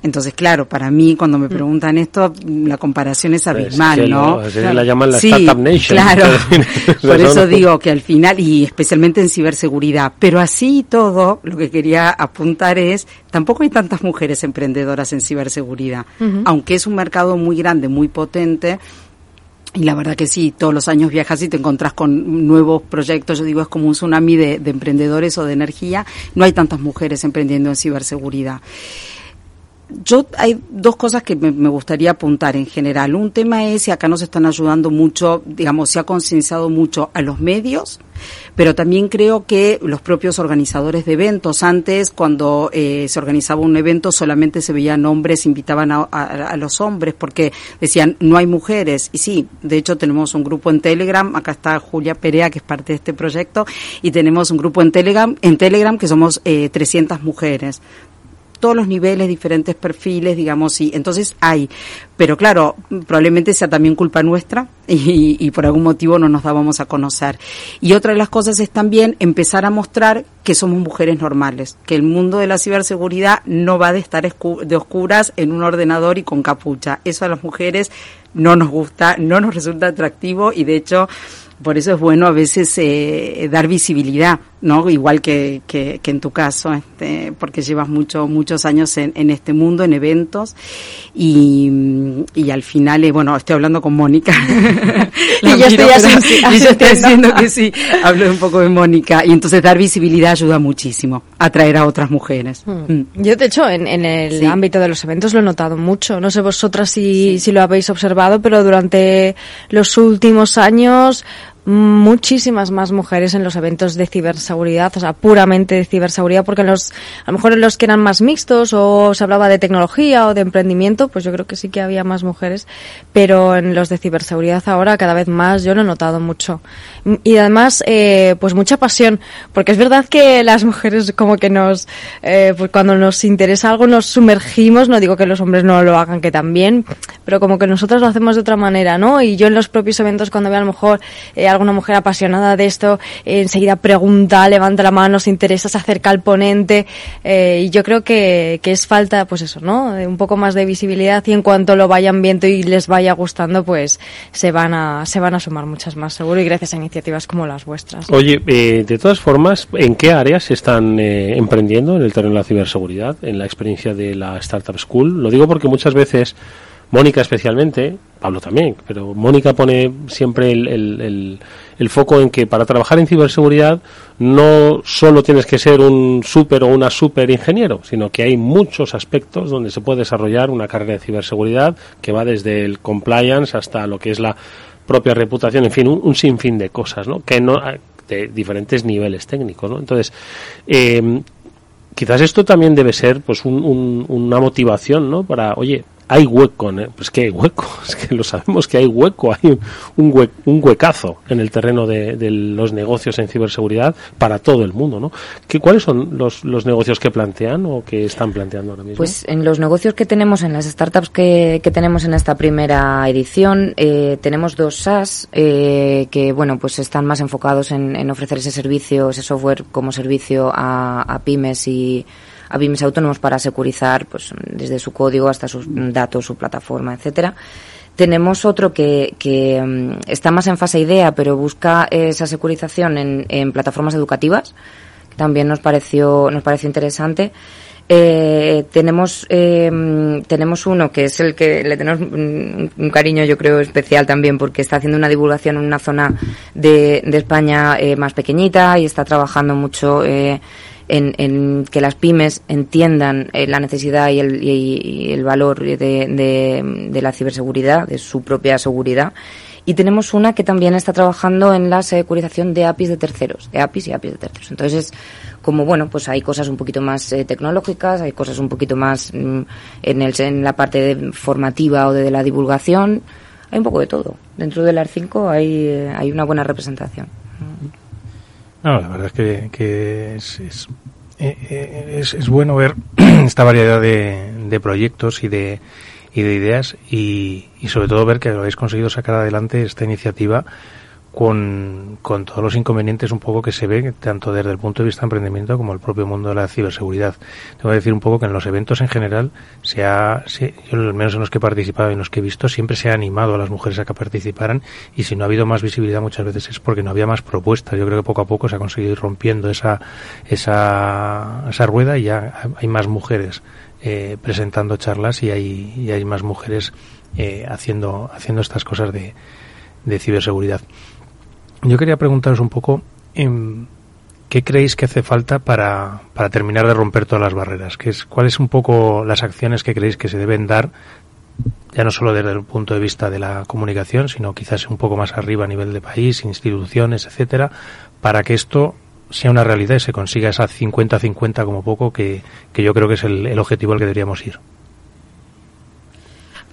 Entonces, claro, para mí cuando me preguntan esto, la comparación es abismal, pues, ¿no? Claro. La llaman la sí, Startup Nation. Claro, por eso digo que al final, y especialmente en ciberseguridad, pero así y todo, lo que quería apuntar es, tampoco hay tantas mujeres emprendedoras en ciberseguridad, uh -huh. aunque es un mercado muy grande, muy potente, y la verdad que sí, todos los años viajas y te encontrás con nuevos proyectos. Yo digo, es como un tsunami de, de emprendedores o de energía. No hay tantas mujeres emprendiendo en ciberseguridad yo hay dos cosas que me, gustaría apuntar en general. Un tema es, y acá nos están ayudando mucho, digamos, se ha concienciado mucho a los medios, pero también creo que los propios organizadores de eventos, antes cuando eh, se organizaba un evento solamente se veían hombres, invitaban a, a, a, los hombres porque decían no hay mujeres. Y sí, de hecho tenemos un grupo en Telegram, acá está Julia Perea que es parte de este proyecto, y tenemos un grupo en Telegram, en Telegram que somos eh, 300 mujeres todos los niveles, diferentes perfiles, digamos, y entonces hay. Pero claro, probablemente sea también culpa nuestra y, y, por algún motivo no nos dábamos a conocer. Y otra de las cosas es también empezar a mostrar que somos mujeres normales, que el mundo de la ciberseguridad no va de estar de oscuras en un ordenador y con capucha. Eso a las mujeres no nos gusta, no nos resulta atractivo y de hecho por eso es bueno a veces eh, dar visibilidad ¿no? Igual que, que, en tu caso, este, porque llevas mucho, muchos años en, en este mundo, en eventos, y, y al final, eh, bueno, estoy hablando con Mónica. y yo estoy, y yo estoy haciendo que sí, hablo un poco de Mónica, y entonces dar visibilidad ayuda muchísimo, a atraer a otras mujeres. Hmm. Mm. Yo, de hecho, en, en el ámbito de los eventos lo he notado mucho, no sé vosotras si, si lo habéis observado, pero durante los últimos años muchísimas más mujeres en los eventos de ciberseguridad, o sea, puramente de ciberseguridad, porque los, a lo mejor en los que eran más mixtos o se hablaba de tecnología o de emprendimiento, pues yo creo que sí que había más mujeres, pero en los de ciberseguridad ahora cada vez más yo lo he notado mucho. Y además, eh, pues mucha pasión, porque es verdad que las mujeres como que nos, eh, pues cuando nos interesa algo nos sumergimos, no digo que los hombres no lo hagan, que también, pero como que nosotros lo hacemos de otra manera, ¿no? Y yo en los propios eventos cuando veo a lo mejor eh, alguna mujer apasionada de esto, enseguida pregunta, levanta la mano, se interesa, se acerca al ponente. Eh, y yo creo que, que, es falta, pues eso, ¿no? un poco más de visibilidad y en cuanto lo vayan viendo y les vaya gustando, pues se van a, se van a sumar muchas más, seguro, y gracias a iniciativas como las vuestras. Oye, eh, de todas formas, ¿en qué áreas se están eh, emprendiendo en el terreno de la ciberseguridad, en la experiencia de la Startup School? Lo digo porque muchas veces Mónica especialmente, Pablo también, pero Mónica pone siempre el, el, foco en que para trabajar en ciberseguridad no solo tienes que ser un súper o una super ingeniero, sino que hay muchos aspectos donde se puede desarrollar una carrera de ciberseguridad que va desde el compliance hasta lo que es la propia reputación, en fin, un, sinfín de cosas, ¿no? Que no de diferentes niveles técnicos, ¿no? Entonces, eh, quizás esto también debe ser pues un, una motivación, ¿no? Para, oye, hay hueco, pues que hay hueco, es que lo sabemos que hay hueco, hay un, un huecazo en el terreno de, los negocios en ciberseguridad para todo el mundo, ¿no? ¿Qué, ¿Cuáles son los, los negocios que plantean o que están planteando ahora mismo? Pues en los negocios que tenemos, en las startups que, que tenemos en esta primera edición, eh, tenemos dos SaaS eh, que, bueno, pues están más enfocados en, en ofrecer ese servicio, ese software como servicio a, a pymes y a pymes autónomos para securizar pues, desde su código hasta sus datos, su plataforma, etcétera. Tenemos otro que, que mm, está más en fase idea, pero busca esa securización en, en plataformas educativas. También nos pareció, nos pareció interesante. Eh, tenemos eh, mm, tenemos uno que es el que le tenemos un, cariño yo creo especial también porque está haciendo una divulgación en una zona de, de España eh, más pequeñita y está trabajando mucho eh, en, que las pymes entiendan eh, la necesidad y el, y, el valor de, de, la ciberseguridad, de su propia seguridad. Y tenemos una que también está trabajando en la securización de APIs de terceros, de APIs y APIs de terceros. Entonces, como bueno, pues hay cosas un poquito más eh, tecnológicas, hay cosas un poquito más mm, en, el, en la parte de formativa o de, la divulgación, hay un poco de todo. Dentro del AR5 hay, eh, hay una buena representación. No, la verdad es que, que es, es, eh, es, es, bueno ver esta variedad de, de proyectos y de, y de ideas y, y sobre todo ver que habéis conseguido sacar adelante esta iniciativa con, con, todos los inconvenientes un poco que se ve tanto desde el punto de vista de emprendimiento como el propio mundo de la ciberseguridad. Tengo que decir un poco que en los eventos en general, se ha, se, yo al menos en los que he participado y en los que he visto, siempre se ha animado a las mujeres a que participaran y si no ha habido más visibilidad muchas veces es porque no había más propuestas. Yo creo que poco a poco se ha conseguido ir rompiendo esa, esa, esa rueda y ya hay más mujeres eh, presentando charlas y hay, y hay más mujeres eh, haciendo, haciendo estas cosas de, de ciberseguridad. Yo quería preguntaros un poco em, qué creéis que hace falta para, para terminar de romper todas las barreras. ¿Qué es, ¿Cuáles un poco las acciones que creéis que se deben dar, ya no solo desde el punto de vista de la comunicación, sino quizás un poco más arriba a nivel de país, instituciones, etcétera, para que esto sea una realidad y se consiga esa 50-50 como poco que, que, yo creo que es el, objetivo al que deberíamos ir?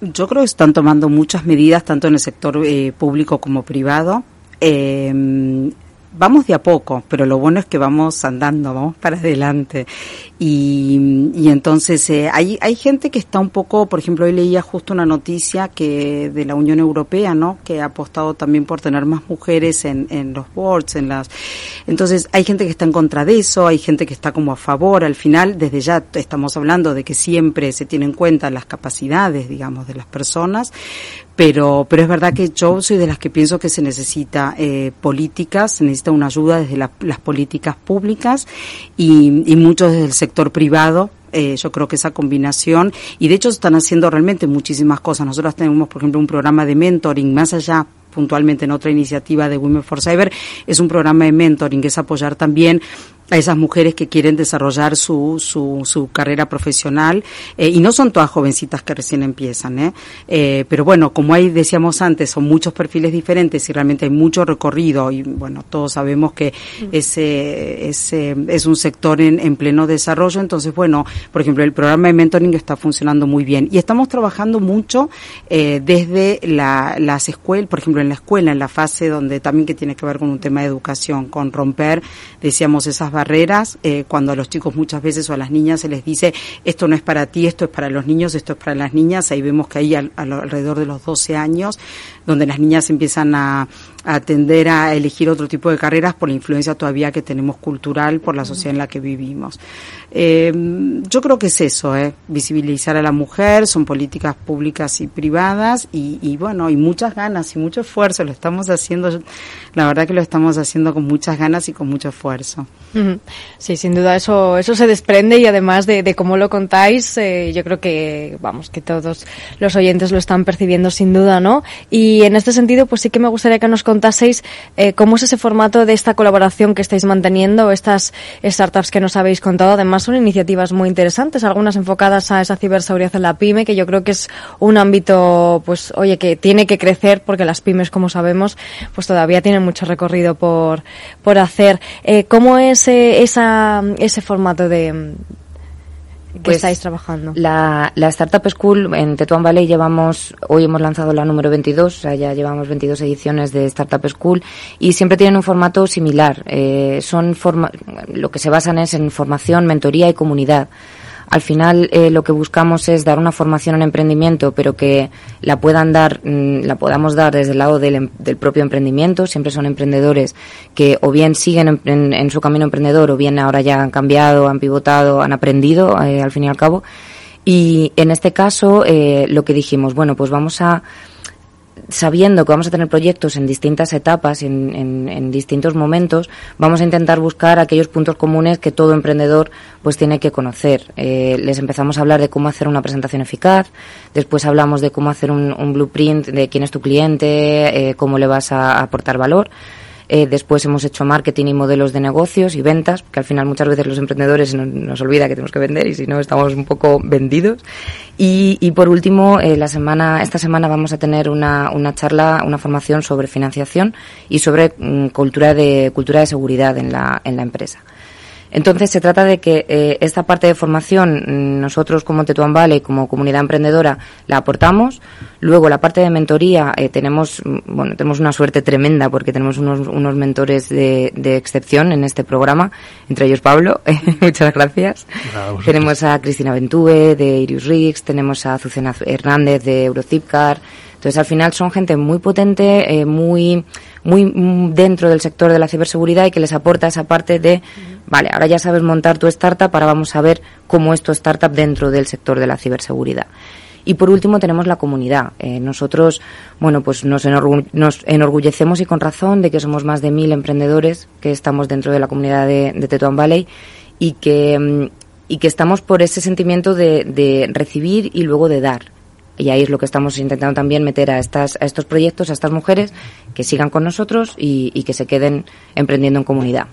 Yo creo que están tomando muchas medidas, tanto en el sector eh, público como privado, eh, vamos de a poco, pero lo bueno es que vamos andando, vamos para adelante. Y, y entonces eh, hay, hay gente que está un poco, por ejemplo, hoy leía justo una noticia que de la Unión Europea, ¿no? Que ha apostado también por tener más mujeres en, en los boards, en las. Entonces hay gente que está en contra de eso, hay gente que está como a favor. Al final, desde ya estamos hablando de que siempre se tienen en cuenta las capacidades, digamos, de las personas, pero, pero es verdad que yo soy de las que pienso que se necesita eh, políticas, se necesita una ayuda desde las políticas públicas y, y mucho desde el sector privado eh, yo creo que esa combinación, y de hecho están haciendo realmente muchísimas cosas. Nosotros tenemos, por ejemplo, un programa de mentoring más allá puntualmente en otra iniciativa de Women for Cyber, es un programa de mentoring, es apoyar también a esas mujeres que quieren desarrollar su, su, su carrera profesional eh, y no son todas jovencitas que recién empiezan, ¿eh? ¿eh? pero bueno, como ahí decíamos antes, son muchos perfiles diferentes y realmente hay mucho recorrido y bueno, todos sabemos que ese, ese es un sector en, en pleno desarrollo, entonces bueno, por ejemplo, el programa de mentoring está funcionando muy bien y estamos trabajando mucho eh, desde la, las escuelas, por ejemplo, en la escuela, en la fase donde también que tiene que ver con un tema de educación, con romper, decíamos, esas barreras, eh, cuando a los chicos muchas veces o a las niñas se les dice esto no es para ti, esto es para los niños, esto es para las niñas, ahí vemos que ahí alrededor de los 12 años, donde las niñas empiezan a, a tender a elegir otro tipo de carreras por la influencia todavía que tenemos cultural por la sociedad en la que vivimos. Eh, yo creo que es eso, eh, visibilizar a la mujer, son políticas públicas y privadas y, bueno, y muchas ganas y mucho esfuerzo, lo estamos haciendo, la verdad que lo estamos haciendo con muchas ganas y con mucho esfuerzo. Sí, sin duda eso, eso se desprende y además de, de cómo lo contáis, eh, yo creo que, vamos, que todos los oyentes lo están percibiendo sin duda, ¿no? Y en este sentido, pues sí que me gustaría que nos contaseis eh, cómo es ese formato de esta colaboración que estáis manteniendo, estas startups que nos habéis contado. Además, son iniciativas muy interesantes, algunas enfocadas a esa ciberseguridad en la pyme, que yo creo que es un ámbito, pues, oye, que tiene que crecer porque las pymes, como sabemos, pues todavía tienen mucho recorrido por, por hacer. Eh, ¿Cómo es eh, esa, ese formato de, que Pues, estáis trabajando? La, la Startup School en Tetuán Valley llevamos, hoy hemos lanzado la número 22, o sea, ya llevamos 22 ediciones de Startup School y siempre tienen un formato similar. Eh, son forma, lo que se basan es en formación, mentoría y comunidad. Al final eh, lo que buscamos es dar una formación en emprendimiento, pero que la puedan dar, mm, la podamos dar desde el lado del, em- del propio emprendimiento. Siempre son emprendedores que o bien siguen en, su camino emprendedor o bien ahora ya han cambiado, han pivotado, han aprendido eh, al fin y al cabo. Y en este caso eh, lo que dijimos, bueno, pues vamos a sabiendo que vamos a tener proyectos en distintas etapas, en, en, en distintos momentos, vamos a intentar buscar aquellos puntos comunes que todo emprendedor pues tiene que conocer. Eh, les empezamos a hablar de cómo hacer una presentación eficaz, después hablamos de cómo hacer un, un blueprint de quién es tu cliente, eh, cómo le vas a aportar valor. Eh, después hemos hecho marketing y modelos de negocios y ventas, que al final muchas veces los emprendedores nos, nos olvida que tenemos que vender y si no estamos un poco vendidos. Y, y por último, eh, la semana, esta semana vamos a tener una, una charla, una formación sobre financiación y sobre mm, cultura de cultura de seguridad en la, en la empresa. Entonces se trata de que eh, esta parte de formación mm, nosotros como Tetuán Valley, como comunidad emprendedora, la aportamos. Luego la parte de mentoría eh, tenemos mm, bueno tenemos una suerte tremenda porque tenemos unos, unos mentores de, de excepción en este programa, entre ellos Pablo. Muchas gracias. tenemos a Cristina Ventúe de Irius Rix, tenemos a Azucena Hernández de Eurocipcar. Entonces al final son gente muy potente, eh, muy muy mm, dentro del sector de la ciberseguridad y que les aporta esa parte de, vale, ahora ya sabes montar tu startup, ahora vamos a ver cómo es tu startup dentro del sector de la ciberseguridad. Y por último tenemos la comunidad. Eh, nosotros, bueno, pues nos, nos enorgullecemos y con razón de que somos más de mil emprendedores que estamos dentro de la comunidad de, de Tetuán Valley y que, mm, y que estamos por ese sentimiento de recibir y luego de dar. Y ahí es lo que estamos intentando también meter a, estas, a estos proyectos, a estas mujeres, que sigan con nosotros y, que se queden emprendiendo en comunidad.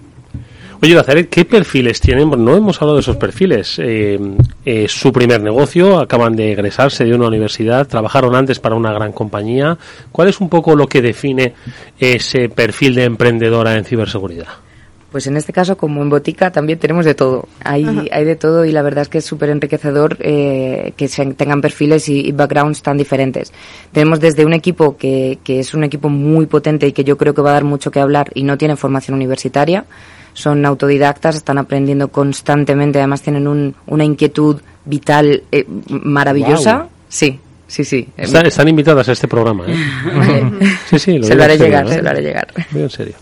Oye, Nazaret, ¿qué perfiles tienen? No hemos hablado de esos perfiles. Eh, eh, su primer negocio, acaban de egresarse de una universidad, trabajaron antes para una gran compañía. ¿Cuál es un poco lo que define ese perfil de emprendedora en ciberseguridad? Pues en este caso, como en Botica, también tenemos de todo. Hay, hay de todo y la verdad es que es súper enriquecedor eh, que se tengan perfiles y, y backgrounds tan diferentes. Tenemos desde un equipo que, que es un equipo muy potente y que yo creo que va a dar mucho que hablar y no tiene formación universitaria. Son autodidactas, están aprendiendo constantemente, además tienen un, una inquietud vital eh, maravillosa. Sí, sí, sí. Están, están invitadas a este programa, ¿eh? Sí, sí, lo se lo haré llegar, ¿eh? se lo haré llegar. Muy en serio.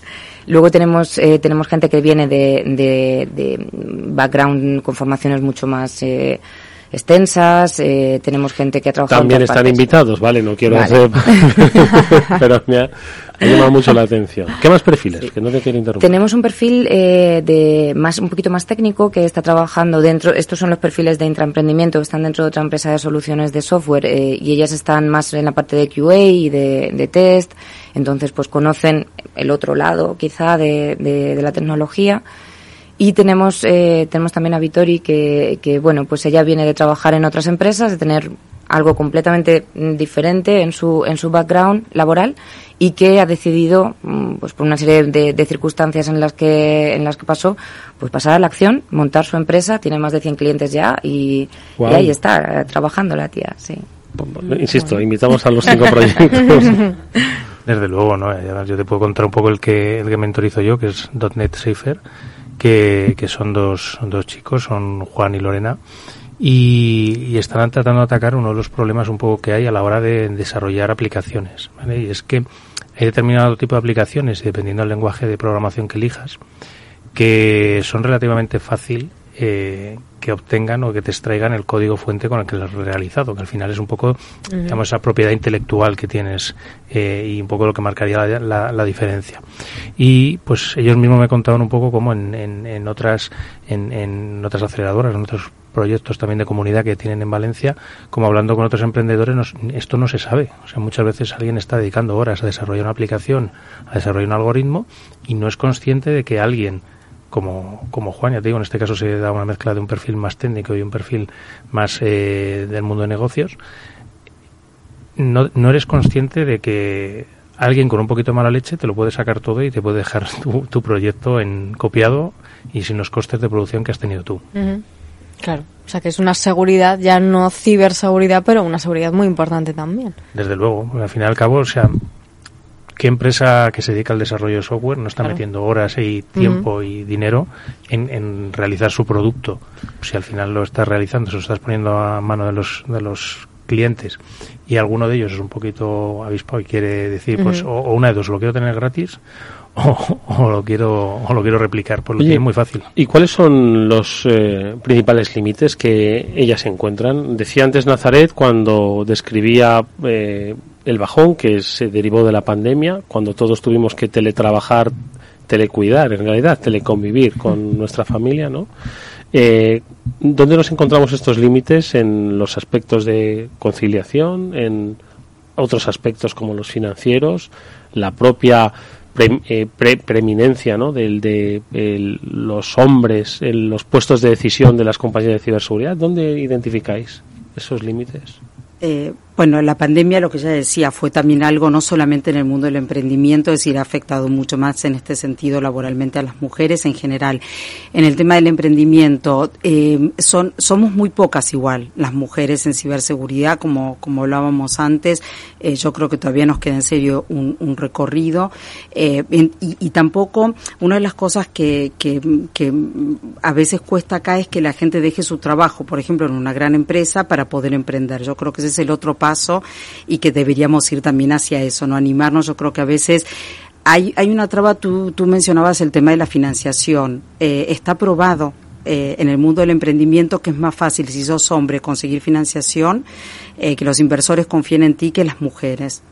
Luego tenemos eh, tenemos gente que viene de, de, de background con formaciones mucho más eh, extensas, eh, tenemos gente que ha trabajado También en están partes. invitados, ¿vale? No quiero Vale. hacer... pero me ha, me ha llamado mucho la atención. ¿Qué más perfiles? Que no te quiero interrumpir. Tenemos un perfil eh, de más un poquito más técnico que está trabajando dentro. Estos son los perfiles de intraemprendimiento que están dentro de otra empresa de soluciones de software eh, y ellas están más en la parte de QA y de, de test. Entonces, pues conocen el otro lado, quizá, de, de- de la tecnología. Y tenemos, eh, tenemos también a Vitori que, que, bueno, pues ella viene de trabajar en otras empresas, de tener algo completamente mm, diferente en su, en su background laboral y que ha decidido, mm, pues por una serie de, de circunstancias en las que, en las que pasó, pues pasar a la acción, montar su empresa, tiene más de 100 clientes ya y, y ahí está, trabajando la tía, sí. Insisto, invitamos a los cinco proyectos. Desde luego, ¿no? Además yo te puedo contar un poco el que, el que mentorizo yo, que es .NET Safer, que, que son dos, dos chicos, son Juan y Lorena, y, y están tratando de atacar uno de los problemas un poco que hay a la hora de desarrollar aplicaciones, ¿vale? Y es que hay determinado tipo de aplicaciones, dependiendo del lenguaje de programación que elijas, que son relativamente fácil eh, que obtengan o que te extraigan el código fuente con el que lo has realizado, que al final es un poco, Ujú. digamos, esa propiedad intelectual que tienes eh, y un poco lo que marcaría la, la- la diferencia. Y pues ellos mismos me contaban un poco cómo en, en, en otras en, en otras aceleradoras, en otros proyectos también de comunidad que tienen en Valencia, como hablando con otros emprendedores, nos- esto no se sabe. O sea, muchas veces alguien está dedicando horas a desarrollar una aplicación, a desarrollar un algoritmo y no es consciente de que alguien como, como Juan, ya te digo, en este caso se da una mezcla de un perfil más técnico y un perfil más eh, del mundo de negocios, no, no eres consciente de que alguien con un poquito de mala leche te lo puede sacar todo y te puede dejar tu, tu proyecto en copiado y sin los costes de producción que has tenido tú. Claro, o sea que es una seguridad, ya no ciberseguridad, pero una seguridad muy importante también. Desde luego, al fin y al cabo, o sea, ¿qué empresa que se dedica al desarrollo de software no está Claro. metiendo horas y tiempo y dinero en, en realizar su producto? Si al final lo estás realizando, se lo estás poniendo a mano de los, de los clientes y alguno de ellos es un poquito avispado y quiere decir, pues, o, o una de dos, lo quiero tener gratis o, o lo quiero o lo quiero replicar, pues lo Oye, tiene muy fácil. ¿Y cuáles son los eh, principales límites que ellas encuentran? Decía antes Nazaret cuando describía eh, el bajón que se derivó de la pandemia, cuando todos tuvimos que teletrabajar, telecuidar, en realidad, teleconvivir con nuestra familia, ¿no? Eh, ¿Dónde nos encontramos estos límites en los aspectos de conciliación, en otros aspectos como los financieros, la propia pre- eh, pre- preeminencia ¿no? del, de los hombres en los puestos de decisión de las compañías de ciberseguridad? ¿Dónde identificáis esos límites? Eh, bueno, la pandemia, lo que ya decía, fue también algo no solamente en el mundo del emprendimiento, es decir, ha afectado mucho más en este sentido laboralmente a las mujeres en general. En el tema del emprendimiento, eh, son, somos muy pocas igual las mujeres en ciberseguridad, como, como hablábamos antes. Eh, yo creo que todavía nos queda en serio un, un recorrido. Eh, y tampoco, una de las cosas que, que, que a veces cuesta acá es que la gente deje su trabajo, por ejemplo, en una gran empresa para poder emprender. Yo creo que ese es el otro paso y que deberíamos ir también hacia eso, no animarnos. Yo creo que a veces hay, hay una traba, tú, tú mencionabas el tema de la financiación. Eh, está probado eh, en el mundo del emprendimiento que es más fácil si sos hombre conseguir financiación, eh, que los inversores confíen en ti que las mujeres.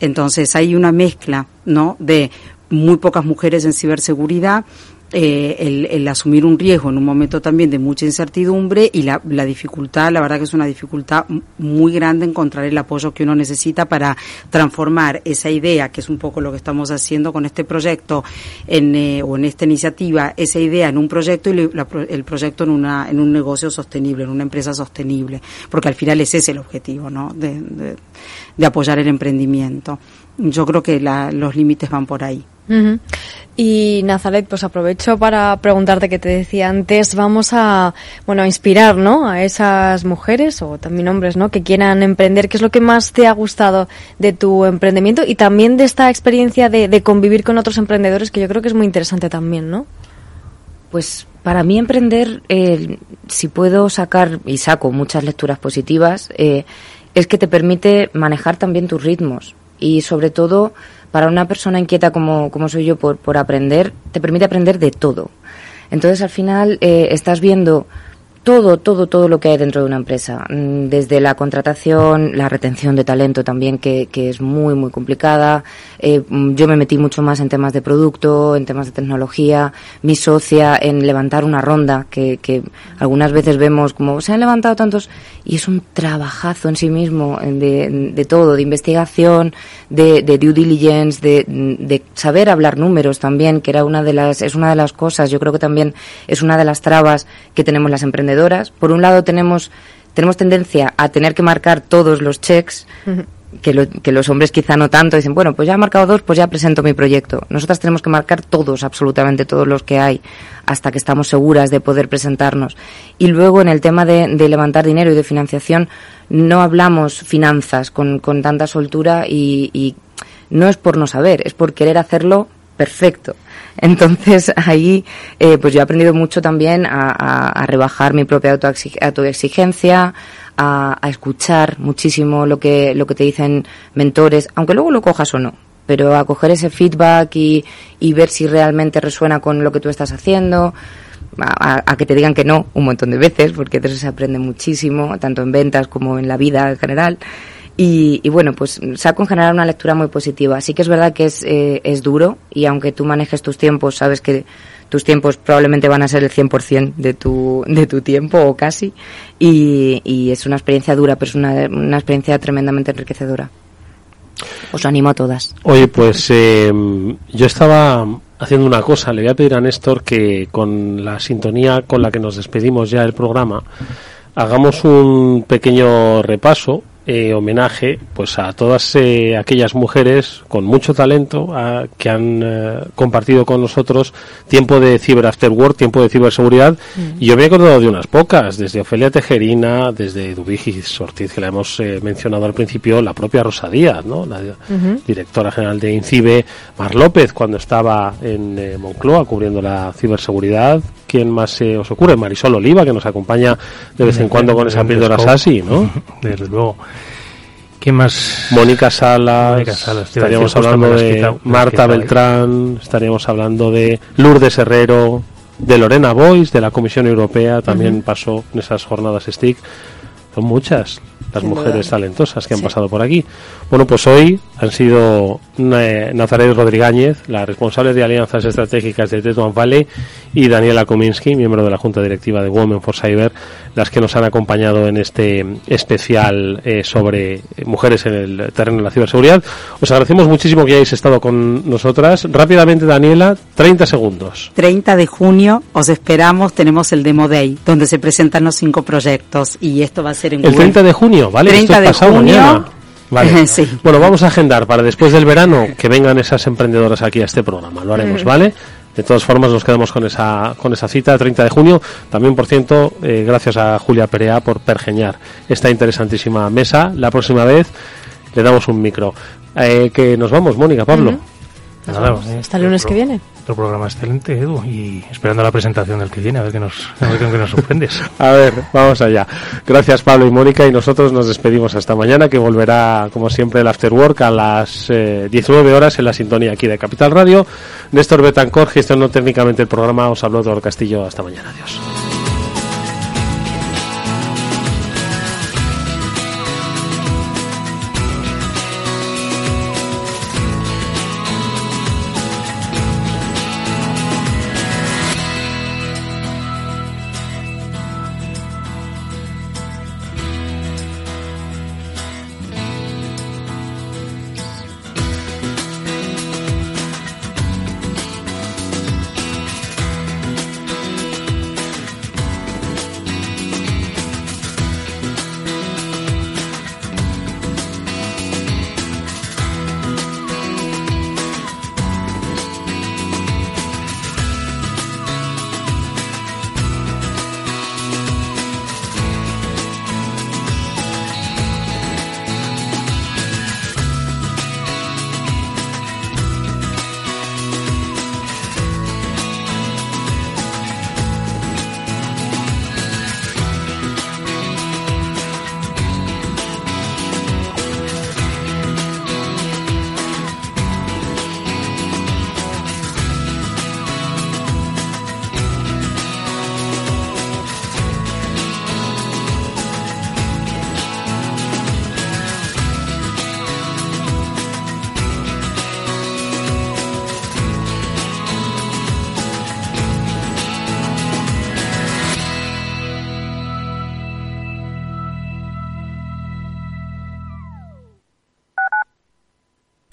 Entonces hay una mezcla, ¿no? De muy pocas mujeres en ciberseguridad, eh, el, el asumir un riesgo en un momento también de mucha incertidumbre y la, la dificultad, la verdad que es una dificultad muy grande encontrar el apoyo que uno necesita para transformar esa idea, que es un poco lo que estamos haciendo con este proyecto en, eh, o en esta iniciativa, esa idea en un proyecto y la el proyecto en, una, en un negocio sostenible, en una empresa sostenible, porque al final ese es el objetivo, ¿no? De- de apoyar el emprendimiento. Yo creo que la- los límites van por ahí. Y Nazaret, pues aprovecho para preguntarte que te decía antes, vamos a, bueno, a inspirar, ¿no? A esas mujeres o también hombres, ¿no? Que quieran emprender. ¿Qué es lo que más te ha gustado de tu emprendimiento y también de esta experiencia de, de convivir con otros emprendedores que yo creo que es muy interesante también, ¿no? Pues para mí emprender, eh, si puedo sacar, y saco muchas lecturas positivas, eh, es que te permite manejar también tus ritmos. Y sobre todo, para una persona inquieta como, como soy yo por, por aprender, te permite aprender de todo. Entonces al final eh, estás viendo todo, todo, todo lo que hay dentro de una empresa. Mm, desde la contratación, la retención de talento también, que, que es muy, muy complicada. Eh, mm, yo me metí mucho más en temas de producto, en temas de tecnología. Mi socia en levantar una ronda, que, que algunas veces vemos como se han levantado tantos, y es un trabajazo en sí mismo, de, de todo, de investigación, de, due diligence, de, de saber hablar números también, que era una de las, es una de las cosas, yo creo que también es una de las trabas que tenemos las emprendedoras por un lado tenemos tenemos tendencia a tener que marcar todos los checks, que, que, los hombres quizá no tanto, dicen, bueno, pues ya he marcado dos, pues ya presento mi proyecto. Nosotras tenemos que marcar todos, absolutamente todos los que hay, hasta que estamos seguras de poder presentarnos. Y luego en el tema de, levantar dinero y de financiación, no hablamos finanzas con, con tanta soltura y, y no es por no saber, es por querer hacerlo perfecto. Entonces ahí eh, pues yo he aprendido mucho también a, rebajar mi propia autoexigencia, a, a, escuchar muchísimo lo que, lo que te dicen mentores, aunque luego lo cojas o no, pero a coger ese feedback y, y ver si realmente resuena con lo que tú estás haciendo. A, a, que te digan que no un montón de veces, porque de eso se aprende muchísimo, tanto en ventas como en la vida en general. Y, bueno, pues saco en general una lectura muy positiva. Sí que es verdad que es, eh, es duro y aunque tú manejes tus tiempos, sabes que tus tiempos probablemente van a ser el 100% de tu, de tu tiempo o casi. Y, y es una experiencia dura, pero es una, una experiencia tremendamente enriquecedora. Os animo a todas. Oye, pues eh, yo estaba haciendo una cosa. Le voy a pedir a Néstor que con la sintonía con la que nos despedimos ya del programa, hagamos un pequeño repaso eh, homenaje pues a todas eh, aquellas mujeres con mucho talento que han eh, compartido con nosotros tiempo de Cyber After Work, tiempo de ciberseguridad. Mm. Y yo me he acordado de unas pocas, desde Ofelia Tejerina, desde Dubigis Ortiz, que la hemos mencionado al principio, la propia Rosa Díaz, ¿no? la directora general de INCIBE, Mar López, cuando estaba en Moncloa cubriendo la ciberseguridad. ¿Quién más se os ocurre? Marisol Oliva, que nos acompaña de vez en cuando con esa píldora Sasi, ¿no? Desde luego. ¿Quién más? Mónica Sala, estaríamos hablando de Marta Beltrán, estaríamos hablando de Lourdes Herrero, de Lorena Boys, de la Comisión Europea, también pasó en esas jornadas STIC. Son muchas las mujeres talentosas que han pasado por aquí. Bueno, pues hoy han sido eh, Nazaret Rodríguez, la responsable de alianzas estratégicas de Tetuan Valley, y Daniela Kominsky, miembro de la Junta Directiva de Women for Cyber, las que nos han acompañado en este especial eh, sobre mujeres en el terreno de la ciberseguridad. Os agradecemos muchísimo que hayáis estado con nosotras. Rápidamente, Daniela, 30 segundos. 30 de junio os esperamos, tenemos el Demo Day, donde se presentan los cinco proyectos y esto va a ser en El 30 de junio, ¿vale? 30 de junio. Vale. Bueno, vamos a agendar para después del verano que vengan esas emprendedoras aquí a este programa. Lo haremos, ¿vale? De todas formas, nos quedamos con esa, con esa cita, 30 de junio. También, por cierto, eh, gracias a Julia Perea por pergeñar esta interesantísima mesa. La próxima vez le damos un micro. Eh, que nos vamos, Mónica, Pablo. Hasta el lunes que viene. Otro programa excelente, Edu, y esperando la presentación del que viene, a ver qué nos, a ver qué nos sorprendes. a ver, vamos allá. Gracias, Pablo y Mónica, y nosotros nos despedimos hasta mañana, que volverá, como siempre, el After Work a las 19 eh, horas en la sintonía aquí de Capital Radio. Néstor Betancor gestionó técnicamente el programa. Os habló todo Castillo. Hasta mañana. Adiós.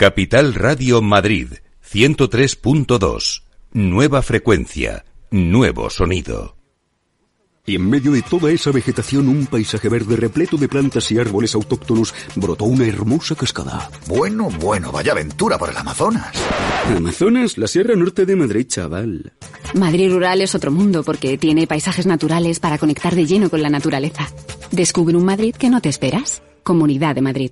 Capital Radio Madrid 103.2. Nueva frecuencia, nuevo sonido. Y en medio de toda esa vegetación, un paisaje verde repleto de plantas y árboles autóctonos, brotó una hermosa cascada. Bueno, bueno, vaya aventura por el Amazonas. Amazonas, la Sierra Norte de Madrid, chaval. Madrid rural es otro mundo porque tiene paisajes naturales para conectar de lleno con la naturaleza. Descubre un Madrid que no te esperas. Comunidad de Madrid.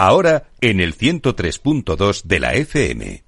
Ahora en el 103.2 de la FM.